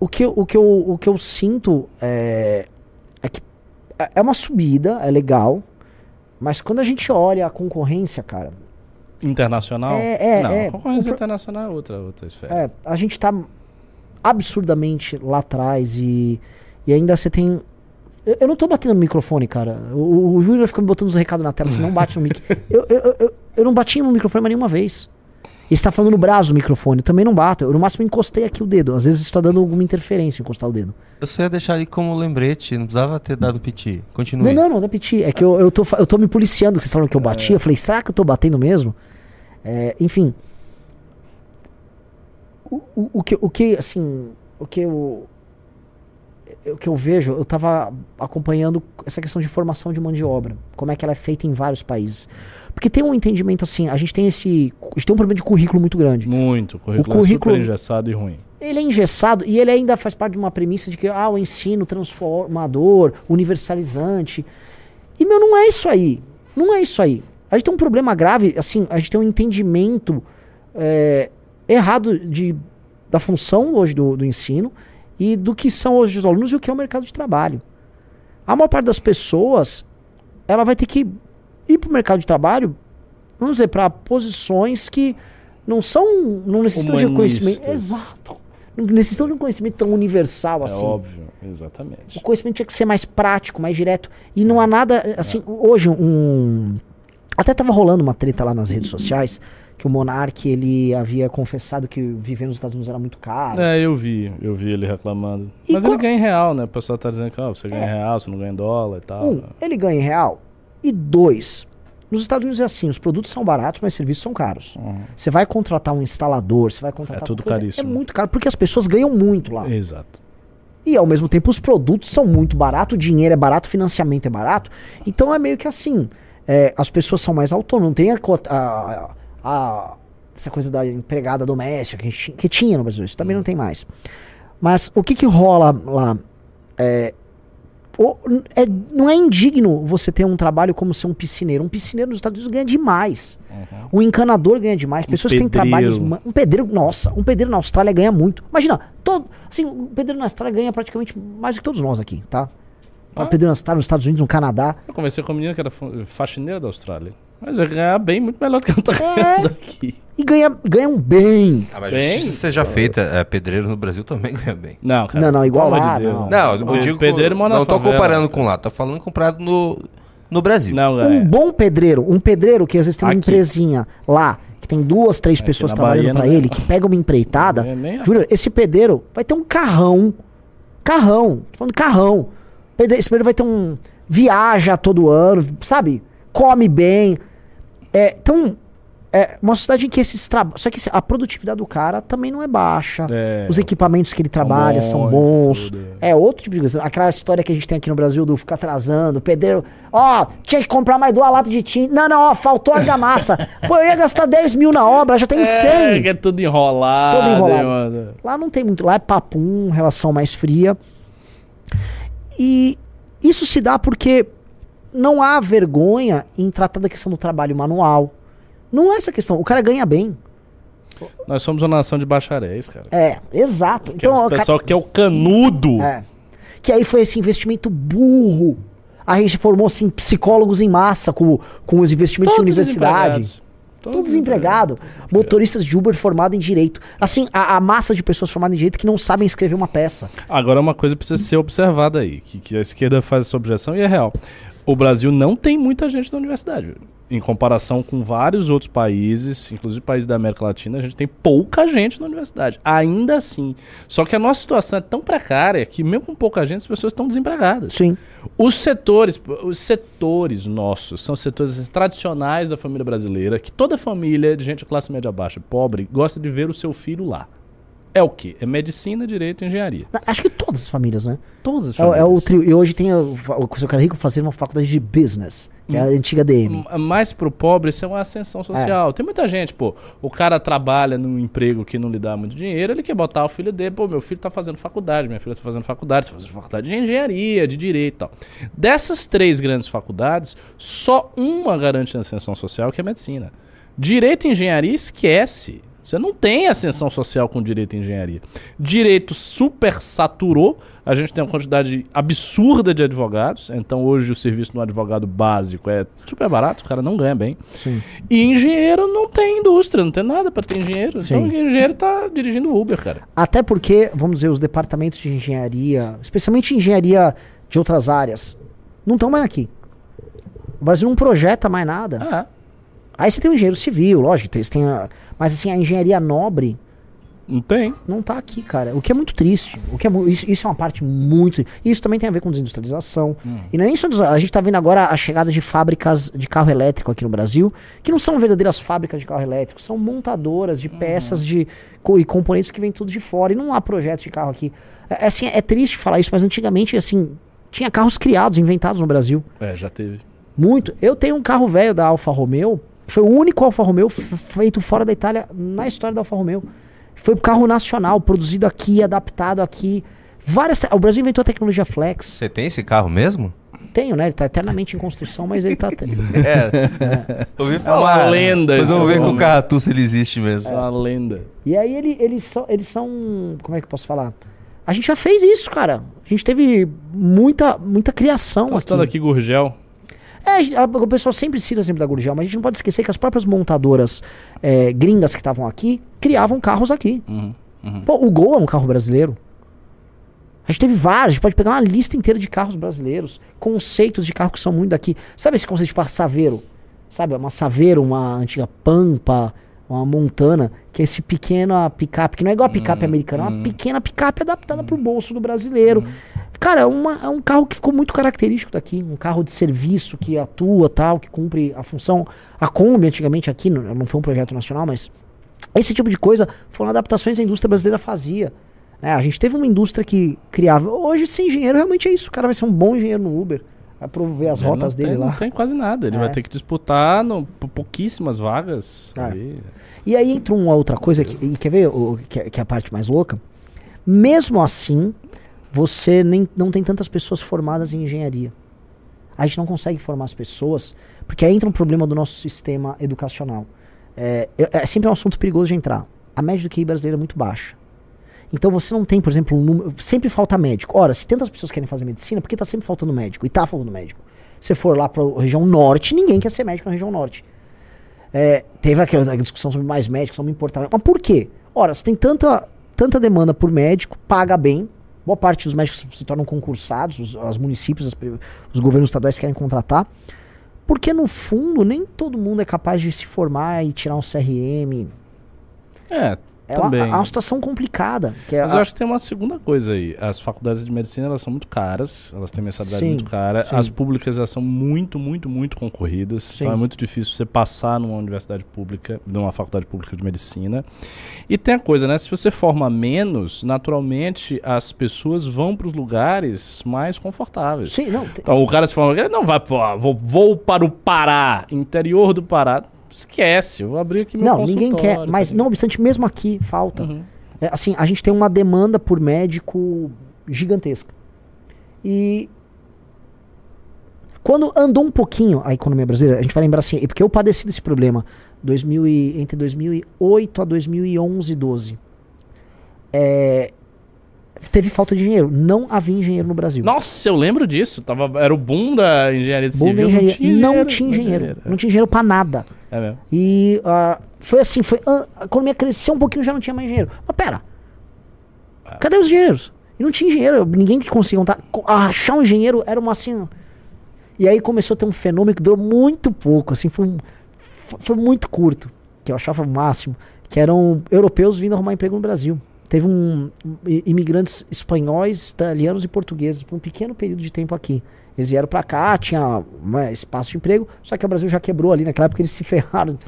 O que, eu- o que, eu, o que eu sinto é, é que é- é uma subida, é legal, mas quando a gente olha a concorrência, cara, Internacional? É, é, não, é. a concorrência pro- internacional é outra, outra esfera. É, a gente tá absurdamente lá atrás e, e ainda você tem. Eu, eu não tô batendo no microfone, cara. O, o Júnior fica me botando os recados na tela, você não bate no mic. Eu, eu, eu, eu- não bati no microfone mais nenhuma vez. E você tá falando no braço do microfone, eu também não bato. Eu no máximo encostei aqui o dedo. Às vezes está dando alguma interferência encostar o dedo. Eu só ia deixar ali como lembrete, não precisava ter dado piti. Continue. Não, não, não, dá piti. É que eu, eu, tô, eu tô me policiando, vocês falaram que eu bati. Eu falei, será que eu tô batendo mesmo? É, enfim. O, o, o que, o que, assim, o que eu. O que eu vejo, eu tava acompanhando essa questão de formação de mão de obra. Como é que ela é feita em vários países. Porque tem um entendimento assim, a gente tem esse. A gente tem um problema de currículo muito grande. Muito. O currículo, currículo- é super engessado e ruim. Ele é engessado e ele ainda faz parte de uma premissa de que ah, o ensino transformador, universalizante. E meu, não é isso aí. Não é isso aí. A gente tem um problema grave, assim, a gente tem um entendimento é, errado de, da função hoje do, do ensino e do que são hoje os alunos e o que é o mercado de trabalho. A maior parte das pessoas, ela vai ter que ir para o mercado de trabalho, vamos dizer, para posições que não são, não necessitam de conhecimento. Humanistas. Exato. Não necessitam de um conhecimento tão universal É assim. óbvio, exatamente. O conhecimento tinha que ser mais prático, mais direto. E não há nada, assim, hoje um... Até tava rolando uma treta lá nas redes sociais, que o Monark, ele havia confessado que viver nos Estados Unidos era muito caro. É, eu vi, eu vi ele reclamando. E Mas qual- ele ganha em real, né? O pessoal tá dizendo que ó, você ganha É. em real, você não ganha em dólar e tal. Um, ele ganha em real. E dois, nos Estados Unidos é assim, os produtos são baratos, mas os serviços são caros. Uhum. Você vai contratar um instalador, você vai contratar... É tudo coisa, caríssimo. É muito caro, porque as pessoas ganham muito lá. Exato. E ao mesmo tempo os produtos são muito baratos, o dinheiro é barato, o financiamento é barato. Então é meio que assim. é, as pessoas são mais autônomas, não tem a, cota- a- a- essa coisa da empregada doméstica que, que tinha no Brasil. Isso também não tem mais. Mas o que que rola lá? É, o- é- não é indigno você ter um trabalho como ser um piscineiro. Um piscineiro nos Estados Unidos ganha demais. O encanador ganha demais. Um Pessoas que têm trabalhos. Um pedreiro, nossa, um pedreiro na Austrália ganha muito. Imagina, todo, assim, um pedreiro na Austrália ganha praticamente mais do que todos nós aqui, tá? Um Ah. pedreiro na Austrália, nos Estados Unidos, no Canadá. Eu conversei com uma menina que era fa- faxineira da Austrália. Mas ia ganhar bem, muito melhor do que ela tá É. ganhando aqui. E ganha, ganham bem. Ah, mas Bem, justiça seja feita, é, pedreiro no Brasil também ganha bem. Não, cara. Não, não, igual pelo lá, de Deus. não. Não, eu O digo. pedreiro mora na não tô favela, comparando com lá, tô falando comprado no, no Brasil. Não, Um é. bom pedreiro, um pedreiro que às vezes tem uma Aqui. empresinha lá, que tem duas, três Aqui pessoas na trabalhando Bahia pra não é. ele, que pega uma empreitada. Não é nem a- Júlio, esse pedreiro vai ter um carrão. Carrão. Tô falando de carrão. Esse pedreiro vai ter um. Viaja todo ano, sabe? Come bem. É, então, é uma sociedade em que esses trabalhos. Só que a produtividade do cara também não é baixa. É, Os equipamentos que ele trabalha são bons, bons. tudo. É outro tipo de coisa. Aquela história que a gente tem aqui no Brasil do ficar atrasando, pedreiro. Ó, tinha que comprar mais duas latas de tinta. Não, não, ó, faltou argamassa. Pô, eu ia gastar 10 mil na obra, já tem 100. É, que é tudo enrolado. Tudo enrolado. mano. Lá não tem muito. Lá é papum, relação mais fria. E isso se dá porque não há vergonha em tratar da questão do trabalho manual. Não é essa questão. O cara ganha bem. Nós somos uma nação de bacharéis, cara. É, exato. Que Então, o o cara- pessoal que é o canudo. É. Que aí foi esse investimento burro. A gente formou assim, psicólogos em massa com, com os investimentos Todos de universidade. Todos desempregados. Motoristas de Uber formados em direito. Assim, a, a massa de pessoas formadas em direito que não sabem escrever uma peça. Agora uma coisa precisa ser observada aí, que, que a esquerda faz essa objeção e é real. O Brasil não tem muita gente na universidade. velho. Em comparação com vários outros países, inclusive países da América Latina, a gente tem pouca gente na universidade. Ainda assim. Só que a nossa situação é tão precária que, mesmo com pouca gente, as pessoas estão desempregadas. Sim. Os setores, os setores nossos, são setores assim, tradicionais da família brasileira, que toda família de gente de classe média baixa, pobre, gosta de ver o seu filho lá. É o quê? É medicina, direito e engenharia. Acho que todas as famílias, né? Todas as É, o- é o famílias. trio. E hoje tem o, o seu cara rico fazendo uma faculdade de business, que é a antiga DM. Mais pro pobre, isso é uma ascensão social. Tem muita gente, pô, o cara trabalha num emprego que não lhe dá muito dinheiro, ele quer botar o filho dele, pô, meu filho tá fazendo faculdade, minha filha tá fazendo faculdade, tá fazendo faculdade de engenharia, de direito e tal. Dessas três grandes faculdades, só uma garante a ascensão social, que é medicina. Direito e engenharia, esquece. Você não tem ascensão social com direito e engenharia. Direito super saturou. A gente tem uma quantidade absurda de advogados. Então, hoje, o serviço do advogado básico é super barato, o cara não ganha bem. Sim. E engenheiro não tem indústria, não tem nada pra ter engenheiro. Sim. Então, o engenheiro tá dirigindo Uber, cara. Até porque, vamos dizer, os departamentos de engenharia, especialmente engenharia de outras áreas, não estão mais aqui. O Brasil não projeta mais nada. Ah, Aí você tem o engenheiro civil, lógico, você tem a- mas assim, a engenharia nobre não tem. não tá aqui, cara. O que é muito triste. O que é isso, isso é uma parte muito. E isso também tem a ver com desindustrialização. E não é nem só. A gente tá vendo agora a chegada de fábricas de carro elétrico aqui no Brasil, que não são verdadeiras fábricas de carro elétrico, são montadoras de peças de, co- e componentes que vêm tudo de fora. E não há projetos de carro aqui. É, assim, é triste falar isso, mas antigamente, assim, tinha carros criados, inventados no Brasil. É, já teve. Muito. Eu tenho um carro velho da Alfa Romeo. Foi o único Alfa Romeo feito fora da Itália na história da Alfa Romeo. Foi um carro nacional, produzido aqui, adaptado aqui. Várias. O Brasil inventou a tecnologia flex. Você tem esse carro mesmo? Tenho, né? Ele tá eternamente em construção, mas ele tá. É. Ouvi uma lenda esse vamos ver com o Carratu se ele existe mesmo. É uma lenda. E aí ele, eles, são, eles são. Como é que eu posso falar? A gente já fez isso, cara. A gente teve muita, muita criação Tô aqui. citando aqui Gurgel. É, a- o pessoal sempre cita sempre da Gurgel, mas a gente não pode esquecer que as próprias montadoras é, gringas que estavam aqui criavam carros aqui. Uhum, uhum. Pô, o Gol é um carro brasileiro. A gente teve vários, a gente pode pegar uma lista inteira de carros brasileiros, conceitos de carro que são muito daqui. Sabe esse conceito tipo a Saveiro? Sabe, uma Saveiro, uma antiga Pampa, uma Montana, que é esse pequena picape, que não é igual a picape americana, é uma pequena picape adaptada pro bolso do brasileiro. Cara, é, uma- é um carro que ficou muito característico daqui, um carro de serviço que atua tal, que cumpre a função. A Kombi antigamente aqui, não, não foi um projeto nacional, mas esse tipo de coisa foram adaptações que a indústria brasileira fazia. né? a gente teve uma indústria que criava. Hoje, ser engenheiro realmente é isso. O cara vai ser um bom engenheiro no Uber. Vai prover as Ele rotas não dele tem, lá. Não tem quase nada. Ele É. vai ter que disputar no, pou- pouquíssimas vagas. É. ali. E aí entra uma outra coisa, que, e quer ver o, que, que é a parte mais louca? Mesmo assim, você nem, não tem tantas pessoas formadas em engenharia. A gente não consegue formar as pessoas, porque aí entra um problema do nosso sistema educacional. É, é- sempre um assunto perigoso de entrar. A média do QI brasileira é muito baixa. Então você não tem, por exemplo, um número. Sempre falta médico. Ora, se tantas pessoas querem fazer medicina, por que tá sempre faltando médico? E tá faltando médico. Se for lá pra região norte, ninguém quer ser médico na região norte. É, teve aquela discussão sobre mais médicos, não me importava. Mas por quê? Ora, você tem tanta, tanta demanda por médico, paga bem. Boa parte dos médicos se tornam concursados, os, os municípios, as os governos estaduais querem contratar. Porque no fundo, nem todo mundo é capaz de se formar e tirar um CRM. É, É uma, também. é uma situação complicada. É Mas a- eu acho que tem uma segunda coisa aí. As faculdades de medicina elas são muito caras, elas têm mensalidade Sim, muito cara. sim. As públicas elas são muito, muito, muito concorridas. Sim. Então é muito difícil você passar numa universidade pública, numa faculdade pública de medicina. E tem a coisa, né? Se você forma menos, naturalmente as pessoas vão para os lugares mais confortáveis. Sim, não. tem- Então o cara se forma, não vai, pô, vou, vou para o Pará, interior do Pará. Esquece, eu vou abrir aqui meu não, ninguém quer. Mas, não obstante, mesmo aqui falta. Uhum. É, assim, a gente tem uma demanda por médico gigantesca. E quando andou um pouquinho a economia brasileira, a gente vai lembrar assim, é porque eu padeci desse problema 2000 e- entre 2008 a 2011, 12. É, teve falta de engenheiro. Não havia engenheiro no Brasil. Nossa, eu lembro disso. Tava, era o boom da engenharia Bom civil. da engenharia. Não tinha engenheiro. Não tinha engenheiro. Não tinha engenheiro pra nada. É mesmo. E ah, foi assim, foi, ah, a economia cresceu um pouquinho já não tinha mais engenheiro. Mas pera, cadê os engenheiros? E não tinha engenheiro, ninguém que conseguia Achar um engenheiro era uma assim. E aí começou a ter um fenômeno que durou muito pouco, assim, foi, um- foi muito curto, que eu achava o máximo, que eram europeus vindo arrumar emprego no Brasil. Teve um, um, imigrantes espanhóis, italianos e portugueses por um pequeno período de tempo aqui. Eles vieram pra cá, tinha né, espaço de emprego, só que o Brasil já quebrou ali naquela época, eles se ferraram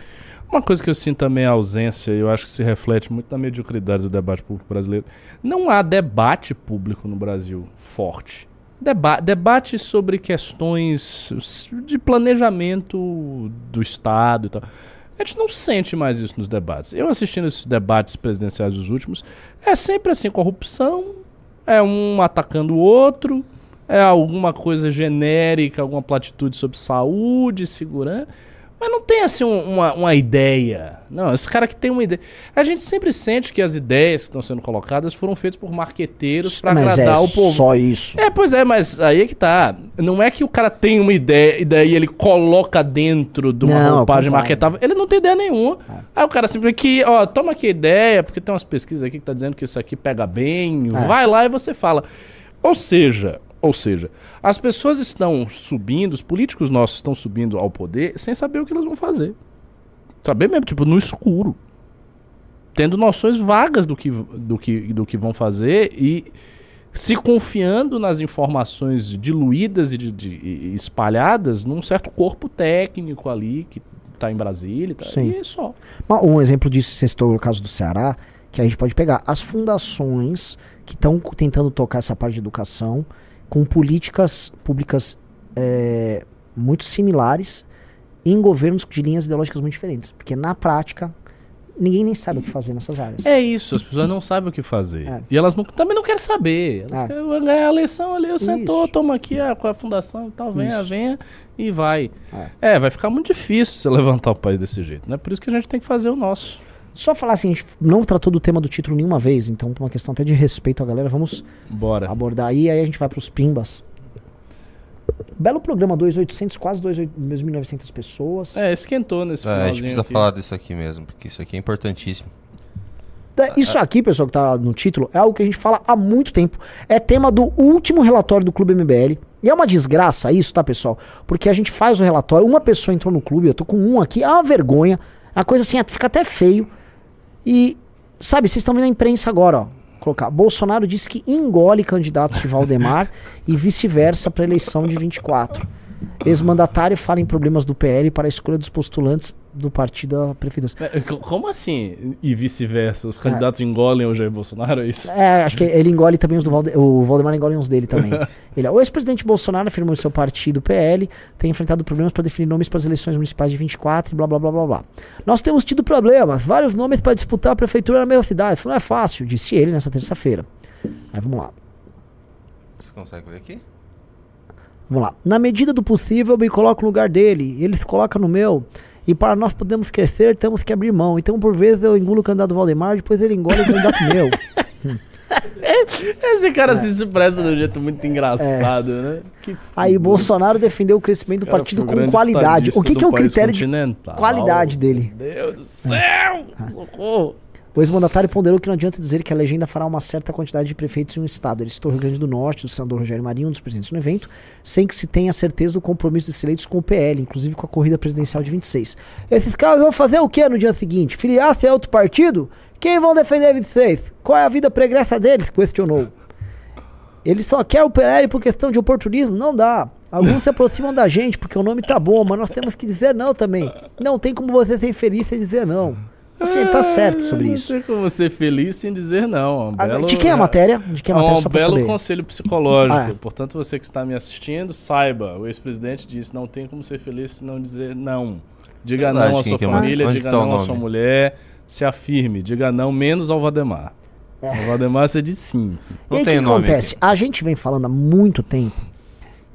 Uma coisa que eu sinto também é a ausência, e eu acho que se reflete muito na mediocridade do debate público brasileiro. Não há debate público no Brasil forte. Deba debate sobre questões de planejamento do Estado e tal. A gente não sente mais isso nos debates. Eu assistindo esses debates presidenciais dos últimos, é sempre assim, corrupção, é um atacando o outro, é alguma coisa genérica, alguma platitude sobre saúde, segurança. Mas não tem assim um, uma, uma ideia. Não, esse cara que tem uma ideia. A gente sempre sente que as ideias que estão sendo colocadas foram feitas por marqueteiros para agradar é o povo. Só isso. É, pois é, mas aí é que tá. Não é que o cara tem uma ideia e daí ele coloca dentro de uma Não, roupagem marketável. Ele não tem ideia nenhuma. Aí o cara simplesmente que, ó, toma aqui a ideia, porque tem umas pesquisas aqui que tá dizendo que isso aqui pega bem. É. Vai lá e você fala. Ou seja, ou seja, as pessoas estão subindo, os políticos nossos estão subindo ao poder sem saber o que eles vão fazer. Saber mesmo, tipo, no escuro. Tendo noções vagas do que, do que, do que vão fazer e se confiando nas informações diluídas e, de- de- espalhadas num certo corpo técnico ali que tá em Brasília e, tal. Sim. e só. Um exemplo disso, você citou o caso do Ceará, que a gente pode pegar as fundações que estão tentando tocar essa parte de educação com políticas públicas é, muito similares em governos de linhas ideológicas muito diferentes. Porque na prática, ninguém nem sabe o que fazer nessas áreas. É isso, as pessoas não sabem o que fazer. É. E elas não- também não querem saber. Elas É. querem ganhar a eleição ali, eu sentou, toma aqui a, com a fundação e tal, venha, Isso. venha e vai. É. vai ficar muito difícil você levantar o país desse jeito, né? Por isso que a gente tem que fazer o nosso. Só falar assim, a gente não tratou do tema do título nenhuma vez, então por uma questão até de respeito à galera, vamos Bora. abordar aí, aí a gente vai pros pimbas. Belo programa, 2.800, quase 2.900 pessoas. É, esquentou nesse É, a gente precisa aqui. falar disso aqui mesmo, porque isso aqui é importantíssimo. É, Isso aqui, pessoal, que tá no título, é algo que a gente fala há muito tempo. É tema do último relatório do Clube MBL. E é uma desgraça isso, tá, pessoal? Porque a gente faz o relatório, uma pessoa entrou no clube, eu tô com um aqui, é uma vergonha. A coisa assim, fica até feio. E, sabe, vocês estão vendo a imprensa agora, ó. Colocar. Bolsonaro disse que engole candidatos de Valdemar e vice-versa para eleição de 24. Ex-mandatário fala em problemas do PL para a escolha dos postulantes do partido da prefeitura. É, co- Como assim? E vice-versa? Os candidatos engolem o Jair Bolsonaro, é isso? É, acho que ele engole também os do Valde o Valdemar engole uns dele também. ele, o ex-presidente Bolsonaro afirmou que seu partido, PL, tem enfrentado problemas para definir nomes para as eleições municipais de 24 e blá blá blá blá blá. Nós temos tido problemas, vários nomes para disputar a prefeitura na mesma cidade. Isso não é fácil, disse ele nessa terça-feira. Aí vamos lá. Você consegue ver aqui? Vamos lá. Na medida do possível, eu me coloco no lugar dele. Ele se coloca no meu. E para nós podermos crescer, temos que abrir mão. Então, por vezes, eu engulo o candidato Valdemar, depois ele engole o candidato meu. Esse cara se expressa de um jeito muito engraçado, né? Que Aí Bolsonaro defendeu o crescimento do partido com qualidade. O que, que é o critério de qualidade dele? Meu Deus do céu! Socorro! O ex-mandatário ponderou que não adianta dizer que a legenda fará uma certa quantidade de prefeitos em um estado. Ele citou o Rio Grande do Norte, do senador Rogério Marinho, um dos presentes no evento, sem que se tenha certeza do compromisso desses eleitos com o PL, inclusive com a corrida presidencial de 26. Esses caras vão fazer o que no dia seguinte? Filiar-se a outro partido? Quem vão defender 26? Qual é a vida pregressa deles? Questionou. Ele só quer o PL por questão de oportunismo? Não dá. Alguns se aproximam da gente porque o nome tá bom, mas nós temos que dizer não também. Não tem como você ser infeliz sem dizer não. Assim, ele tá certo sobre isso. Não tem como ser feliz sem dizer não. É um Ah, belo- de quem é a matéria? De quem é a É matéria um só belo saber? conselho psicológico. Ah, é. Portanto, você que está me assistindo, saiba. O ex-presidente disse: não tem como ser feliz se não dizer não. Diga Verdade, não à sua é o- família, diga tá o não à sua mulher, se afirme. Diga não, menos ao Valdemar. É. Ao Valdemar você diz sim. Não e aí, o tem que nome. acontece? A gente vem falando há muito tempo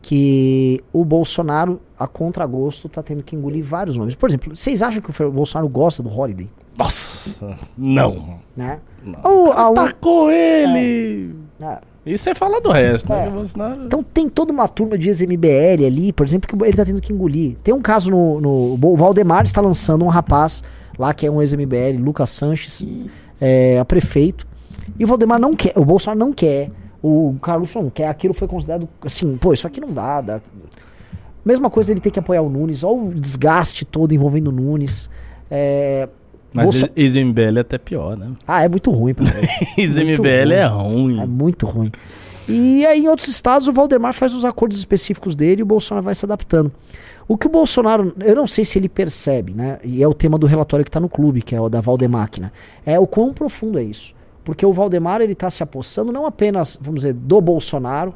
que o Bolsonaro, a contragosto, tá tendo que engolir vários nomes. Por exemplo, vocês acham que o Bolsonaro gosta do Holiday? Nossa, não. Né? não. Ou a Atacou ele! É. E você fala do resto, É. né? Que o Bolsonaro... Então tem toda uma turma de ex-MBL ali, por exemplo, que ele tá tendo que engolir. Tem um caso no. no o Valdemar está lançando um rapaz lá que é um ex-MBL, Lucas Sanches, é, a prefeito. E o Valdemar não quer, o Bolsonaro não quer, o Carluxo não quer, aquilo foi considerado assim, pô, isso aqui não dá. dá. Mesma coisa ele ter que apoiar o Nunes, olha o desgaste todo envolvendo o Nunes. É, Mas Bolso- ex-MBL é até pior, né? Ah, é muito ruim. Ex-MBL é ruim. É muito ruim. E aí, em outros estados, o Valdemar faz os acordos específicos dele e o Bolsonaro vai se adaptando. O que o Bolsonaro, eu não sei se ele percebe, né? E é o tema do relatório que está no clube, que é o da Valdemáquina. É o quão profundo é isso. Porque o Valdemar ele está se apossando não apenas, vamos dizer, do Bolsonaro,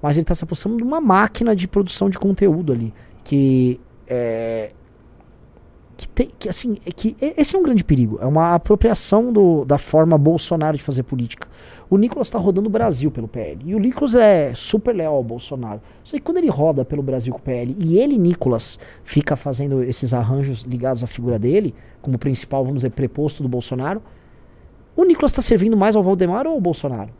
mas ele está se apossando de uma máquina de produção de conteúdo ali. Que é, que tem que assim é que esse é um grande perigo é uma apropriação do, da forma Bolsonaro de fazer política o Nicolas está rodando o Brasil pelo PL e o Nicolas é super leal ao Bolsonaro só que quando ele roda pelo Brasil com o PL e ele Nicolas fica fazendo esses arranjos ligados à figura dele como principal vamos dizer preposto do Bolsonaro o Nicolas está servindo mais ao Valdemar ou ao Bolsonaro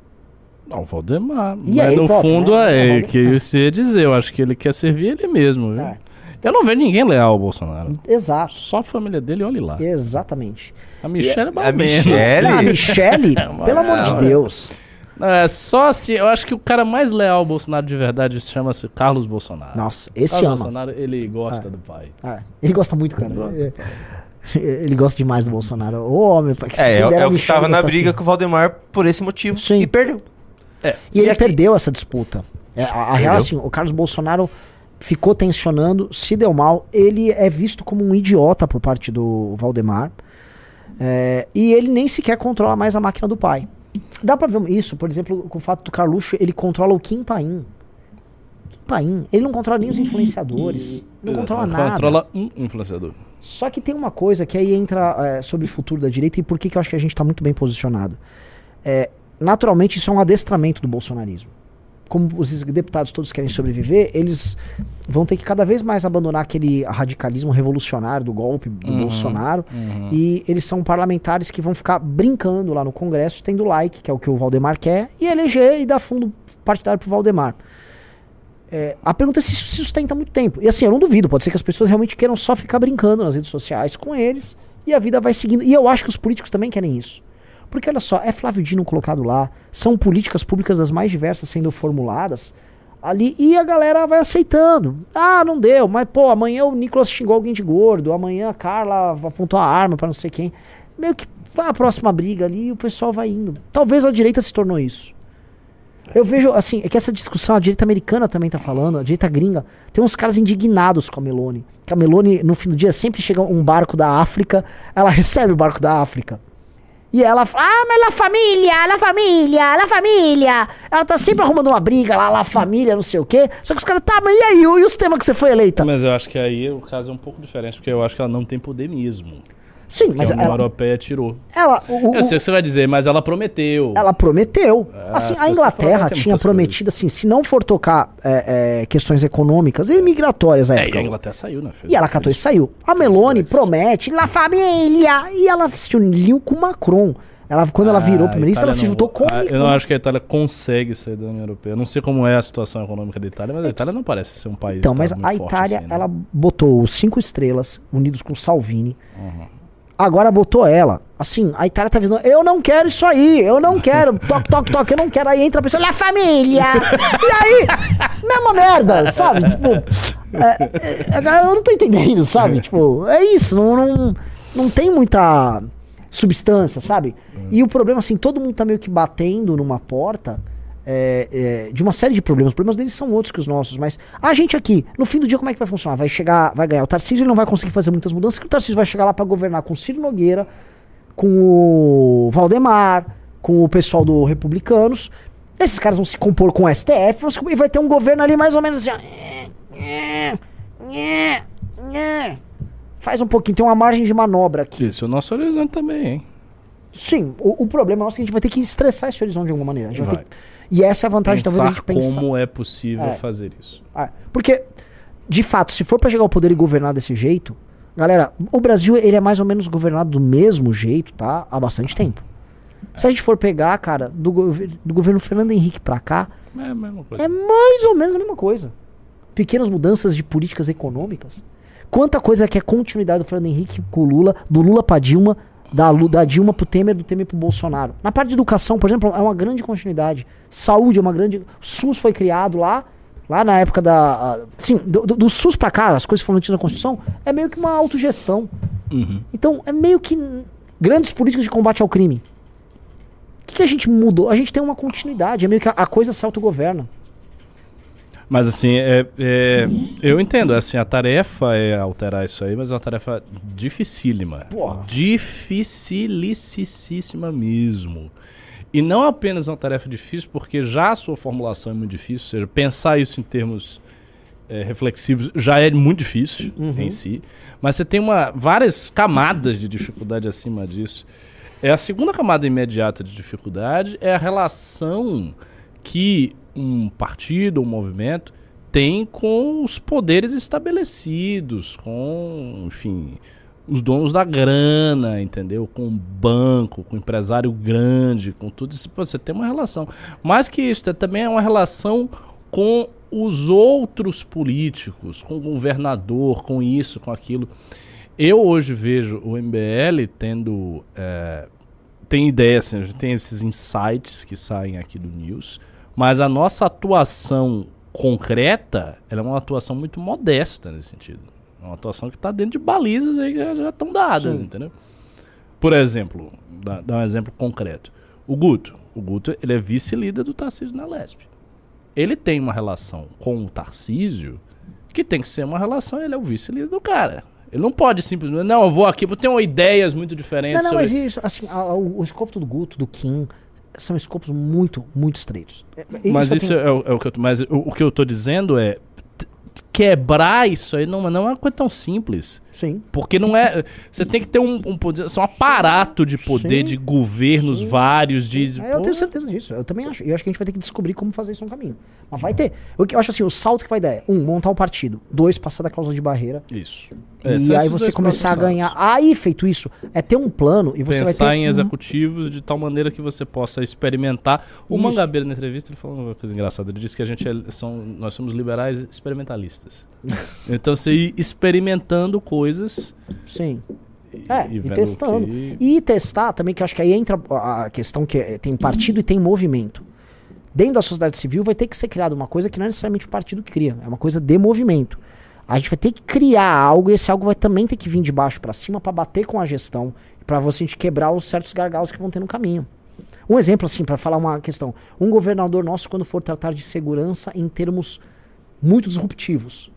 não, o Valdemar. E mas aí, no fundo né? é O que eu ia dizer. Eu acho que ele quer servir ele mesmo. Viu? É. Eu não vejo ninguém leal ao Bolsonaro. exato Só a família dele, olhe lá. exatamente A Michelle é mais a. Michelle? Ah, a Michele uma- pelo amor de é. Deus É, só assim, eu acho que o cara mais leal ao Bolsonaro de verdade chama-se Carlos Bolsonaro. nossa esse Carlos ama Bolsonaro, ele gosta É. do pai. Ah, ele gosta muito, cara. Gosta. É. Ele gosta demais do Bolsonaro. Ô, homem, pra que É, é, é o que Michele tava na briga assim. com o Valdemar por esse motivo. Sim. E perdeu. E ele E aqui- perdeu essa disputa. É, a a real, assim, o Carlos Bolsonaro ficou tensionando, se deu mal. Ele é visto como um idiota por parte do Valdemar. É, e ele nem sequer controla mais a máquina do pai. Dá pra ver isso, por exemplo, com o fato do Carluxo, ele controla o Kim Paim. Kim Paim. Ele não controla nem os influenciadores. Não controla Ele nada. Controla um influenciador. Só que tem uma coisa que aí entra é, sobre o futuro da direita e por que, que eu acho que a gente está muito bem posicionado. É, naturalmente, isso é um adestramento do bolsonarismo. Como os deputados todos querem sobreviver, eles vão ter que cada vez mais abandonar aquele radicalismo revolucionário do golpe do Uhum. Bolsonaro. E eles são parlamentares que vão ficar brincando lá no Congresso, tendo like, que é o que o Valdemar quer, e eleger e dar fundo partidário pro Valdemar. É, a pergunta é se isso se sustenta muito tempo. E assim, eu não duvido, pode ser que as pessoas realmente queiram só ficar brincando nas redes sociais com eles e a vida vai seguindo. E eu acho que os políticos também querem isso. Porque olha só, é Flávio Dino colocado lá, são políticas públicas das mais diversas sendo formuladas ali e a galera vai aceitando. Ah, não deu, mas pô, amanhã o Nicolas xingou alguém de gordo, amanhã a Carla apontou a arma pra não sei quem. Meio que vai a próxima briga ali e o pessoal vai indo. Talvez a direita se tornou isso. Eu vejo, assim, é que essa discussão, a direita americana também tá falando, a direita gringa, tem uns caras indignados com a Meloni. Que a Meloni, no fim do dia, sempre chega um barco da África, ela recebe o barco da África. E ela fala, ah, mas la família, la família, la família. Ela tá sempre arrumando uma briga lá, la família, não sei o quê. Só que os caras, tá, mas e aí? E os temas que você foi eleita? Mas eu acho que aí o caso é um pouco diferente, porque eu acho que ela não tem poder mesmo. Sim, mas a União ela, Europeia tirou. ela, o- o- Eu sei o que você vai dizer, mas ela prometeu. ela prometeu. Ah, assim, as a Inglaterra tem tinha prometido, assim, se não for tocar é, é, questões econômicas e migratórias à É, e época. a Inglaterra saiu, né? Fez- E ela catou e saiu. A Meloni promete La Família. E ela se uniu com o Macron. Ela, quando ela virou Ah, a primeira-ministra, ela se juntou com Ah, o Eu não acho que a Itália consegue sair da União Europeia. Eu não sei como é a situação econômica da Itália, mas a Itália não parece ser um país Então, mas a Itália, assim, né? ela botou os cinco estrelas, unidos com Salvini. Uhum. Agora botou ela. Assim, a Itália tá dizendo, eu não quero isso aí, eu não quero, toque, toque, toque, eu não quero. Aí entra a pessoa, La Família! e aí, mesma merda, sabe? Tipo, é, é, a galera, eu não tô entendendo, sabe? Tipo, é isso, não, não, não tem muita substância, sabe? E o problema, assim, todo mundo tá meio que batendo numa porta é, é, de uma série de problemas. Os problemas deles são outros que os nossos, mas a gente aqui, no fim do dia, como é que vai funcionar? Vai chegar, vai ganhar. O Tarcísio ele não vai conseguir fazer muitas mudanças, que o Tarcísio vai chegar lá pra governar com o Ciro Nogueira, com o Valdemar, com o pessoal do Republicanos. Esses caras vão se compor com o STF e vai ter um governo ali mais ou menos assim. ó. Faz um pouquinho, tem uma margem de manobra aqui. Esse é o nosso horizonte também, hein? Sim, o, o problema nosso é que a gente vai ter que estressar esse horizonte de alguma maneira. A gente vai Vai. ter E essa é a vantagem, talvez, a Pensar gente pensar. como é possível É. fazer isso. Ah, porque, de fato, se for pra chegar ao poder e governar desse jeito, galera, o Brasil ele é mais ou menos governado do mesmo jeito, tá? Há bastante tempo. Se a gente for pegar, cara, do, gover- do governo Fernando Henrique pra cá, É a mesma coisa. é mais ou menos a mesma coisa. Pequenas mudanças de políticas econômicas. Quanta coisa que é continuidade do Fernando Henrique com o Lula, do Lula pra Dilma, da, da Dilma pro Temer, do Temer pro Bolsonaro. Na parte de educação, por exemplo, é uma grande continuidade. Saúde é uma grande. O SUS foi criado lá, lá na época da. Sim, do, do- SUS pra cá, as coisas foram antes da Constituição, é meio que uma autogestão. Uhum. Então, é meio que grandes políticas de combate ao crime. O que, que a gente mudou? A gente tem uma continuidade, é meio que a, a coisa se autogoverna. Mas assim, é, é, eu entendo, assim, a tarefa é alterar isso aí, mas é uma tarefa dificílima. Porra. Dificilíssima mesmo. E não apenas uma tarefa difícil, porque já a sua formulação é muito difícil, ou seja, pensar isso em termos é, reflexivos já é muito difícil em si, mas você tem uma, várias camadas de dificuldade acima disso. É a segunda camada imediata de dificuldade é a relação que um partido, um movimento tem com os poderes estabelecidos, com, enfim, os donos da grana, entendeu? Com o banco, com o empresário grande, com tudo isso. Você tem uma relação. Mais que isso, também é uma relação com os outros políticos, com o governador, com isso, com aquilo. Eu hoje vejo o MBL tendo. é, tem ideias, assim, tem esses insights que saem aqui do News, mas a nossa atuação concreta ela é uma atuação muito modesta nesse sentido. É uma atuação que está dentro de balizas aí que já- já estão dadas, Sim. entendeu? Por exemplo, dá, dá um exemplo concreto. O Guto. O Guto ele é vice-líder do Tarcísio na Lesp. Ele tem uma relação com o Tarcísio que tem que ser uma relação, ele é o vice-líder do cara. Ele não pode simplesmente, não, eu vou aqui, eu tenho ideias muito diferentes Não, não, sobre... mas isso, assim, a- a- o, o escopo do Guto, do Kim, são escopos muito, muito estreitos. É- é- Mas isso tenho- é, o- é o que eu, mas o, o que eu tô dizendo é quebrar isso aí não, não é uma coisa tão simples. Sim. Porque não é. Você tem que ter um, um poder. São um aparato de poder, Sim. de governos Sim. vários, de. É, eu tenho certeza disso. Eu também acho. E eu acho que a gente vai ter que descobrir como fazer isso no caminho. Mas vai ter. O que eu acho assim, o salto que vai dar é, um, montar um partido. Dois, passar da cláusula de barreira. Isso. e Esses são aí você começar a ganhar. Aí, feito isso, é ter um plano e você Pensar vai ter. em executivos de tal maneira que você possa experimentar. O Isso. Mangabeira na entrevista ele falou uma coisa engraçada. Ele disse que a gente é- são, nós somos liberais experimentalistas. então você ir experimentando coisas Sim. e, É, e e, testando. que- E testar também, que acho que aí entra a questão que é- tem partido e tem movimento. Dentro da sociedade civil vai ter que ser criada uma coisa que não é necessariamente o partido que cria, é uma coisa de movimento. A gente vai ter que criar algo e esse algo vai também ter que vir de baixo pra cima pra bater com a gestão, pra você quebrar os certos gargalos que vão ter no caminho. Um exemplo assim, pra falar uma questão. Um governador nosso quando for tratar de segurança em termos muito disruptivos.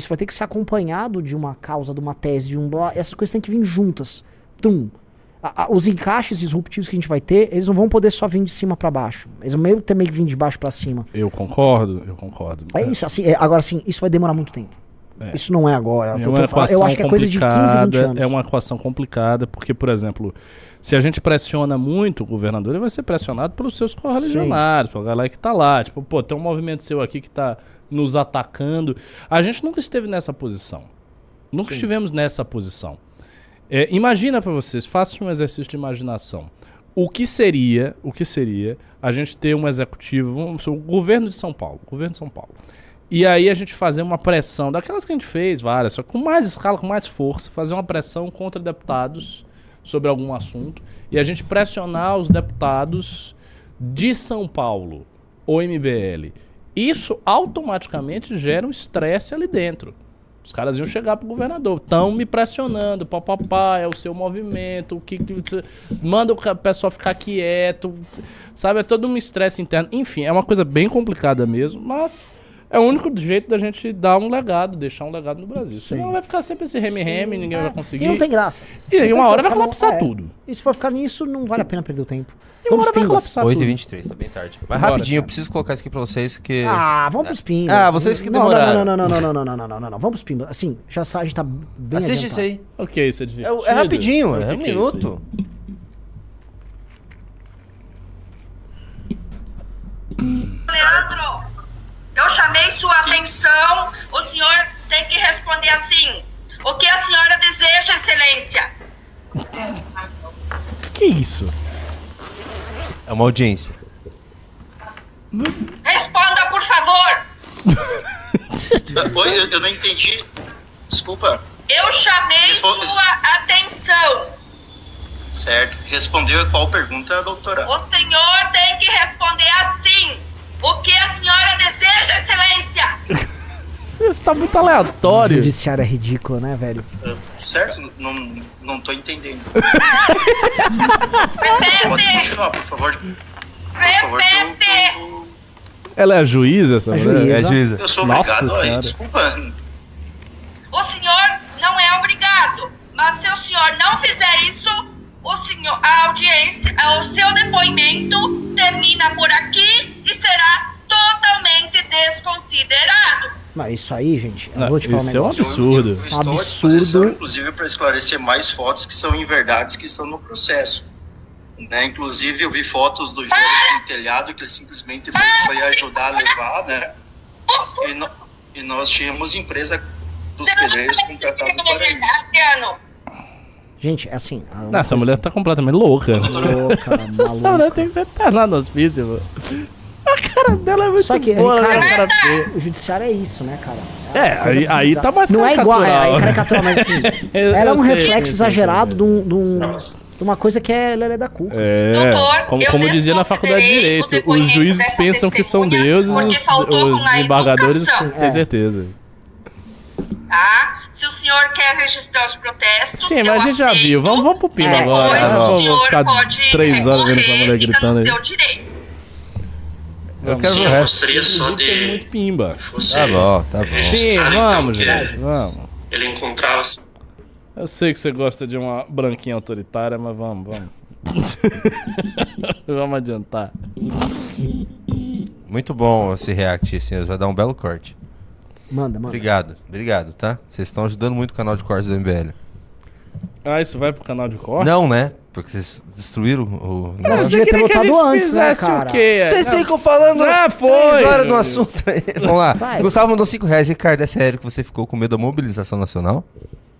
Isso vai ter que ser acompanhado de uma causa, de uma tese, de um. Essas coisas têm que vir juntas. Tum. A- a- os encaixes disruptivos que a gente vai ter, eles não vão poder só vir de cima pra baixo. Eles vão meio que também vir de baixo pra cima. Eu concordo, eu concordo. É isso, assim, é, agora sim, isso vai demorar muito tempo. É. Isso não é agora. É Eu, tô- tô falando- eu acho que é coisa de 15, 20 complicada, anos. É uma equação complicada, porque, por exemplo, se a gente pressiona muito o governador, ele vai ser pressionado pelos seus correligionários, pela galera que tá lá. Tipo, pô, tem um movimento seu aqui que tá nos atacando. A gente nunca esteve nessa posição. Nunca estivemos nessa posição. É, imagina pra vocês, faça um exercício de imaginação. O que seria, o que seria a gente ter um executivo, vamos o governo de São Paulo, governo de São Paulo. E aí a gente fazer uma pressão, daquelas que a gente fez, várias, só com mais escala, com mais força, fazer uma pressão contra deputados sobre algum assunto e a gente pressionar os deputados de São Paulo, ou MBL. Isso automaticamente gera um estresse ali dentro. Os caras iam chegar pro governador, estão me pressionando, papapá, é o seu movimento, o que, que manda o pessoal ficar quieto, sabe? É todo um estresse interno. Enfim, é uma coisa bem complicada mesmo, mas é o único jeito da gente dar um legado, deixar um legado no Brasil. Senão vai ficar sempre esse reme-reme, ninguém vai conseguir. E não tem graça. E aí uma hora vai ficar no- colapsar é. tudo. E se for ficar nisso, não vale a pena perder o tempo. E uma Vamos hora vai pimbas. colapsar 8 e tudo. 23 tá bem tarde. Mas Bora, rapidinho, eu cara. preciso colocar isso aqui pra vocês que. Ah, vamos pros pimbas. Ah, vocês que não, demoraram. Não, não, não, não, não, não, não, não, não, não, não. Vamos pros pimbas. Assim, já sa- a gente tá bem Assiste adiantado. isso aí. Ok, isso é É, divertido. é rapidinho, O é que um minuto. Leandro, eu chamei sua atenção, o senhor tem que responder assim. O que a senhora deseja, excelência? Que isso? É uma audiência. Responda, por favor. Oi, eu, eu não entendi. Desculpa. Eu chamei sua atenção. Certo. Respondeu qual pergunta, doutora? O senhor tem que responder assim. O que a senhora deseja, excelência? Isso tá muito O aleatório. judiciário é ridículo, né, velho? Ah, Certo? Não, não tô entendendo. Pode Repete, continuar, por favor. Por favor. Ela é a juíza, essa A mulher? juíza. É, juíza. Eu sou Nossa obrigado. Olha, Senhora. desculpa. O senhor não é obrigado, mas se o senhor não fizer isso, o senhor, a audiência, o seu depoimento termina por aqui e será totalmente desconsiderado. Mas isso aí, gente, eu Não, vou te falar um isso é um negócio. absurdo. Eu, eu estou Absurdo. inclusive, para esclarecer mais fotos que são inverdades que estão no processo. Né? Inclusive, eu vi fotos do Jorge no telhado que ele simplesmente foi, foi ajudar a levar, né? E, no- e nós tínhamos empresa dos pedreiros contratado para isso. Gente, é assim. é Não, essa mulher tá completamente louca. louca, Essa mulher maluca. tem que ser internada no hospício, mano. A cara dela é muito Só que, boa, Ricardo, né, cara. O judiciário é isso, né, cara? É, coisa aí- aí tá mais Não é igual, é, caricatural. é caricatural, mas assim, ela é um sei, reflexo exagerado de, um- de um- de uma coisa que é Lelé da Cuca. É, Doutor, como, como dizia na faculdade de Direito, os juízes pensam que são deuses, os, os desembargadores têm É. certeza. Tá? Se o senhor quer registrar os protestos. Sim, eu mas a gente já viu. Vamos, vamos pro Pimba É, agora. Depois é, o senhor ficar pode três horas vendo essa mulher gritando no aí. seu direito. Eu Vamos. quero Sim, o Eu resto. gostaria só de muito Pimba. Tá bom, tá bom. Sim, registrar, vamos, então, gente, vamos. ele encontrava Eu sei que você gosta de uma branquinha autoritária, mas vamos, vamos. vamos adiantar. Muito bom esse react, senhores. Vai dar um belo corte. Manda, manda. Obrigado, obrigado, tá? Vocês estão ajudando muito o canal de cortes do MBL. Ah, isso vai pro canal de corte? Não, né? Porque vocês destruíram o. Você devia ter votado antes, né, cara? quê? Vocês ficam falando Já foi. três horas do assunto aí. Vamos lá. Vai. Gustavo mandou 5 reais. Ricardo, é sério que você ficou com medo da mobilização nacional?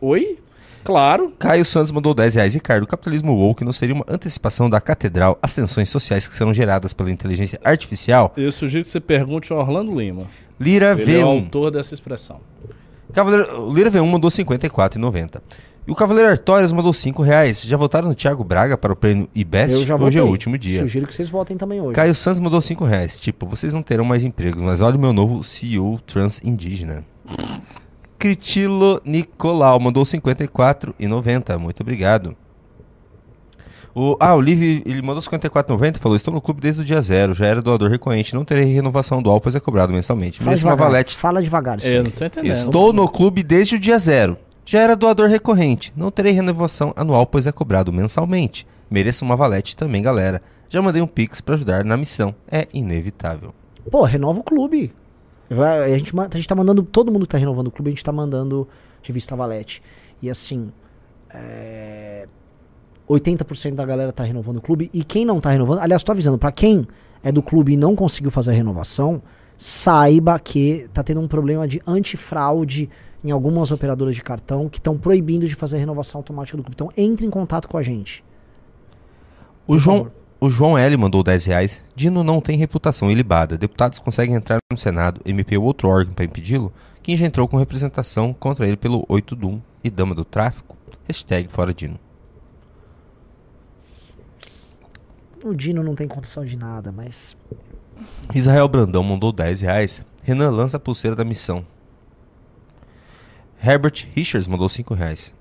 Oi? Claro. Caio Santos mandou 10 reais. Ricardo, o capitalismo woke não seria uma antecipação da catedral às tensões sociais que serão geradas pela inteligência artificial? Eu sugiro que você pergunte ao Orlando Lima. Lira Ele é o V1. autor dessa expressão. Cavaleiro, o Lira V1 mandou 54,90. E o Cavaleiro Artórias mandou 5 reais. Já votaram no Thiago Braga para o prêmio IBEST? Eu já Hoje votei. é o último dia. Sugiro que vocês votem também hoje. Caio Santos mandou 5 reais. Tipo, vocês não terão mais empregos, mas olha o meu novo CEO trans indígena. Critilo Nicolau mandou 54,90. Muito obrigado. O, ah, o Liv, ele mandou 54,90 falou: Estou no clube desde o dia zero, já era doador recorrente, não terei renovação dual, pois é cobrado mensalmente. Fala Mereço uma devagar. valete. Fala devagar. aí. eu não tô entendendo. Estou no clube desde o dia zero. Já era doador recorrente. Não terei renovação anual, pois é cobrado mensalmente. Mereço uma valete também, galera. Já mandei um pix pra ajudar na missão. É inevitável. Pô, renova o clube. Vai- a, gente, a gente tá mandando. Todo mundo que tá renovando o clube, a gente tá mandando revista Valete. E assim. É, 80% da galera tá renovando o clube. E quem não tá renovando. Aliás, tô avisando, pra quem é do clube e não conseguiu fazer a renovação, saiba que tá tendo um problema de antifraude em algumas operadoras de cartão que estão proibindo de fazer a renovação automática do clube. Então entre em contato com a gente. O João, favor. O João L mandou 10 reais. Dino não tem reputação ilibada. Deputados conseguem entrar no Senado, MP ou outro órgão para impedi-lo? Quem já entrou com representação contra ele pelo 8 Dum e Dama do Tráfico? Hashtag fora Dino. O Dino não tem condição de nada, mas. Israel Brandão mandou 10 reais. Renan lança a pulseira da missão. Herbert Richards mandou 5 reais.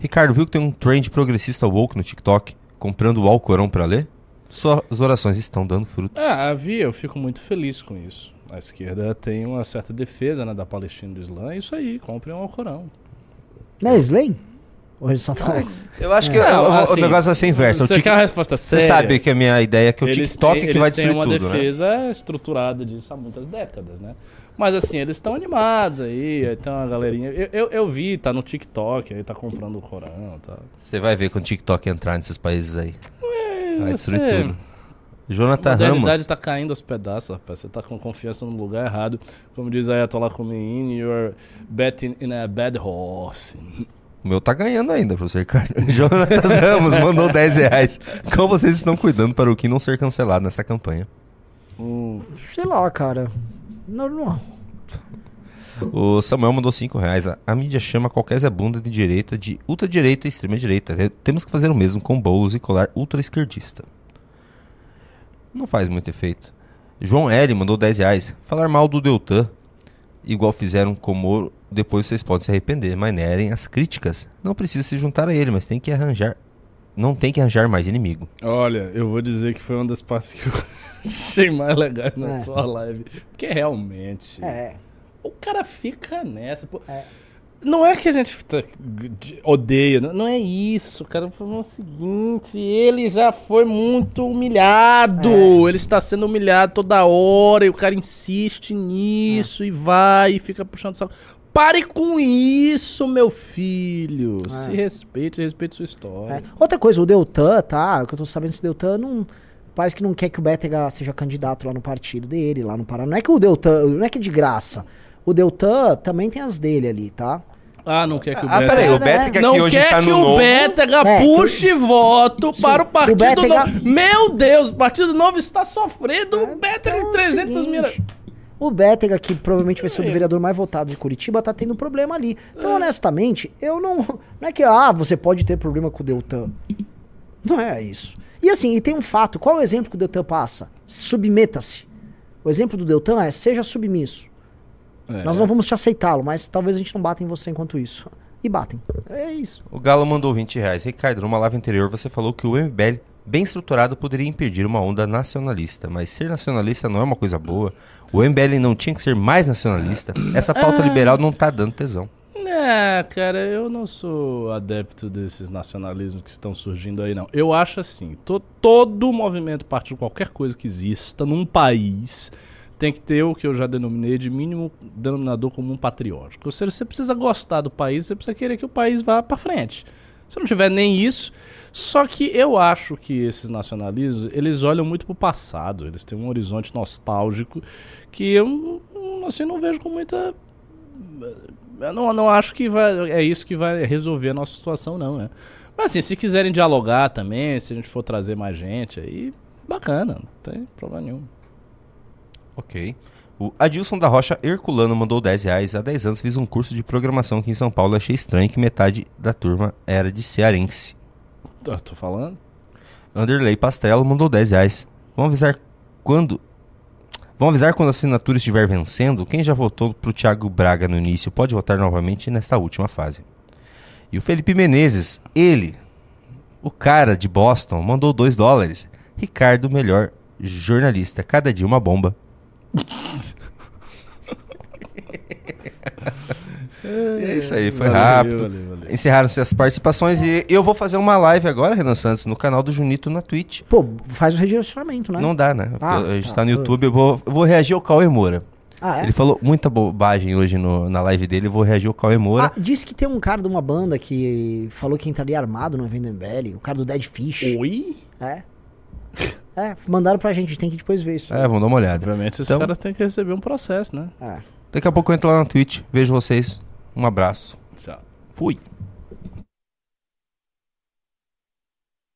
Ricardo, viu que tem um trend progressista woke no TikTok comprando o Alcorão pra ler? Suas orações estão dando frutos. Ah, havia, eu fico muito feliz com isso. A esquerda tem uma certa defesa né, da Palestina e do Islã. É isso aí, comprem um Alcorão. Não é Slay? Ou ele só tá. Eu acho que Não, o- o, assim, negócio vai ser inverso. O Você Tik- quer a resposta Você séria? sabe que a minha ideia é que o Eles TikTok têm- que vai eles têm destruir uma tudo, né? defesa estruturada disso há muitas décadas, né? Mas assim, eles estão animados aí, aí tem uma galerinha. Eu, eu, eu vi, tá no TikTok, aí tá comprando o Corão, tá. Você vai ver quando o TikTok entrar nesses países aí. Vai destruir você- tudo. A Jonathan modernidade Ramos. tá caindo aos pedaços, rapaz. Você tá com confiança no lugar errado. Como diz Ayatollah Khomeini, you're betting in a bad horse. O meu tá ganhando ainda, professor Ricardo. Jonatas Ramos mandou 10 reais. Como vocês estão cuidando para o que não ser cancelado nessa campanha? Hum, Sei lá, cara. Normal. O Samuel mandou 5 reais. A, a mídia chama qualquer Zé Bunda de direita de ultradireita e extrema-direita. Te- Temos que fazer o mesmo com bolos e colar ultra-esquerdista. Não faz muito efeito. João L mandou 10 reais. Falar mal do Deltan, igual fizeram com o Moro, depois vocês podem se arrepender. Manerem as críticas. Não precisa se juntar a ele, mas tem que arranjar. Não tem que arranjar mais inimigo. Olha, eu vou dizer que foi uma das partes que eu achei mais legais na É. sua live. Porque realmente. É. O cara fica nessa. pô. É. Não é que a gente tá- de- odeia, não é isso, cara. Foi o seguinte, ele já foi muito humilhado. É. Ele está sendo humilhado toda hora e o cara insiste nisso e vai e fica puxando saco. Pare com isso, meu filho. É. Se respeite, respeite sua história. É. Outra coisa, o Deltan, tá? O que eu tô sabendo se o Deltan não. Parece que não quer que o Bétega seja candidato lá no partido dele, lá no Paraná. Não é que o Deltan. Não é que é de graça. O Deltan também tem as dele ali, tá? Ah, não quer que o Ah, Bétega- peraí, o? Bétega não que hoje quer está que no o novo... Bétega É, que o- puxe voto Sim, para o o Partido Bétega- Novo. Meu Deus, o Partido Novo está sofrendo É, um Bétega então de é o 300 mil. O Bétega, que provavelmente vai ser o É. vereador mais votado de Curitiba, tá tendo problema ali. Então, honestamente, eu não. Não é que, ah, você pode ter problema com o Deltan. Não é isso. E assim, e tem um fato: qual é o exemplo que o Deltan passa? Submeta-se. O exemplo do Deltan é: seja submisso. É. Nós não vamos te aceitá-lo, mas talvez a gente não bata em você enquanto isso. E batem. É isso. O Galo mandou 20 reais. Ricardo, numa live anterior você falou que o MBL, bem estruturado, poderia impedir uma onda nacionalista. Mas ser nacionalista não é uma coisa boa. O MBL não tinha que ser mais nacionalista. Essa pauta liberal não tá dando tesão. É, cara, eu não sou adepto desses nacionalismos que estão surgindo aí, não. Eu acho assim, to- todo movimento, parte de qualquer coisa que exista num país, tem que ter o que eu já denominei de mínimo denominador comum patriótico. Ou seja, você precisa gostar do país, você precisa querer que o país vá pra frente. Se não tiver nem isso, só que eu acho que esses nacionalismos, eles olham muito pro passado, eles têm um horizonte nostálgico que eu, assim, não vejo com muita eu não, não acho que vai, é isso que vai resolver a nossa situação, não, né? Mas assim, se quiserem dialogar também, se a gente for trazer mais gente aí, bacana, não tem problema nenhum. Ok. O Adilson da Rocha Herculano mandou 10 reais. Há 10 anos fiz um curso de programação aqui em São Paulo. Achei estranho que metade da turma era de cearense. Tô, tô falando? Anderley Pastrello mandou 10 reais. Vamos avisar quando. Vamos avisar quando a assinatura estiver vencendo. Quem já votou pro Thiago Braga no início pode votar novamente nesta última fase. E o Felipe Menezes, ele, o cara de Boston, mandou 2 dólares. Ricardo, melhor jornalista. Cada dia uma bomba. E é isso aí, foi Valeu, rápido. valeu, valeu. Encerraram-se as participações e eu vou fazer uma live agora, Renan Santos, no canal do Junito na Twitch. Pô, faz o redirecionamento, né? Não dá, né? Ah, a gente tá. tá no YouTube, eu vou, eu vou reagir ao Cauê Moura. Ah, é? Ele falou muita bobagem hoje no- na live dele, eu vou reagir ao Cauê Moura. Ah, disse que tem um cara de uma banda que falou que entraria armado no evento do MBL, o cara do Dead Fish. Oi? É. É, mandaram pra gente, tem que depois ver isso. É, vamos dar uma olhada. Obviamente esse Então- cara tem que receber um processo, né? É. Daqui a pouco eu entro lá na Twitch, vejo vocês. Um abraço. Tchau. Fui.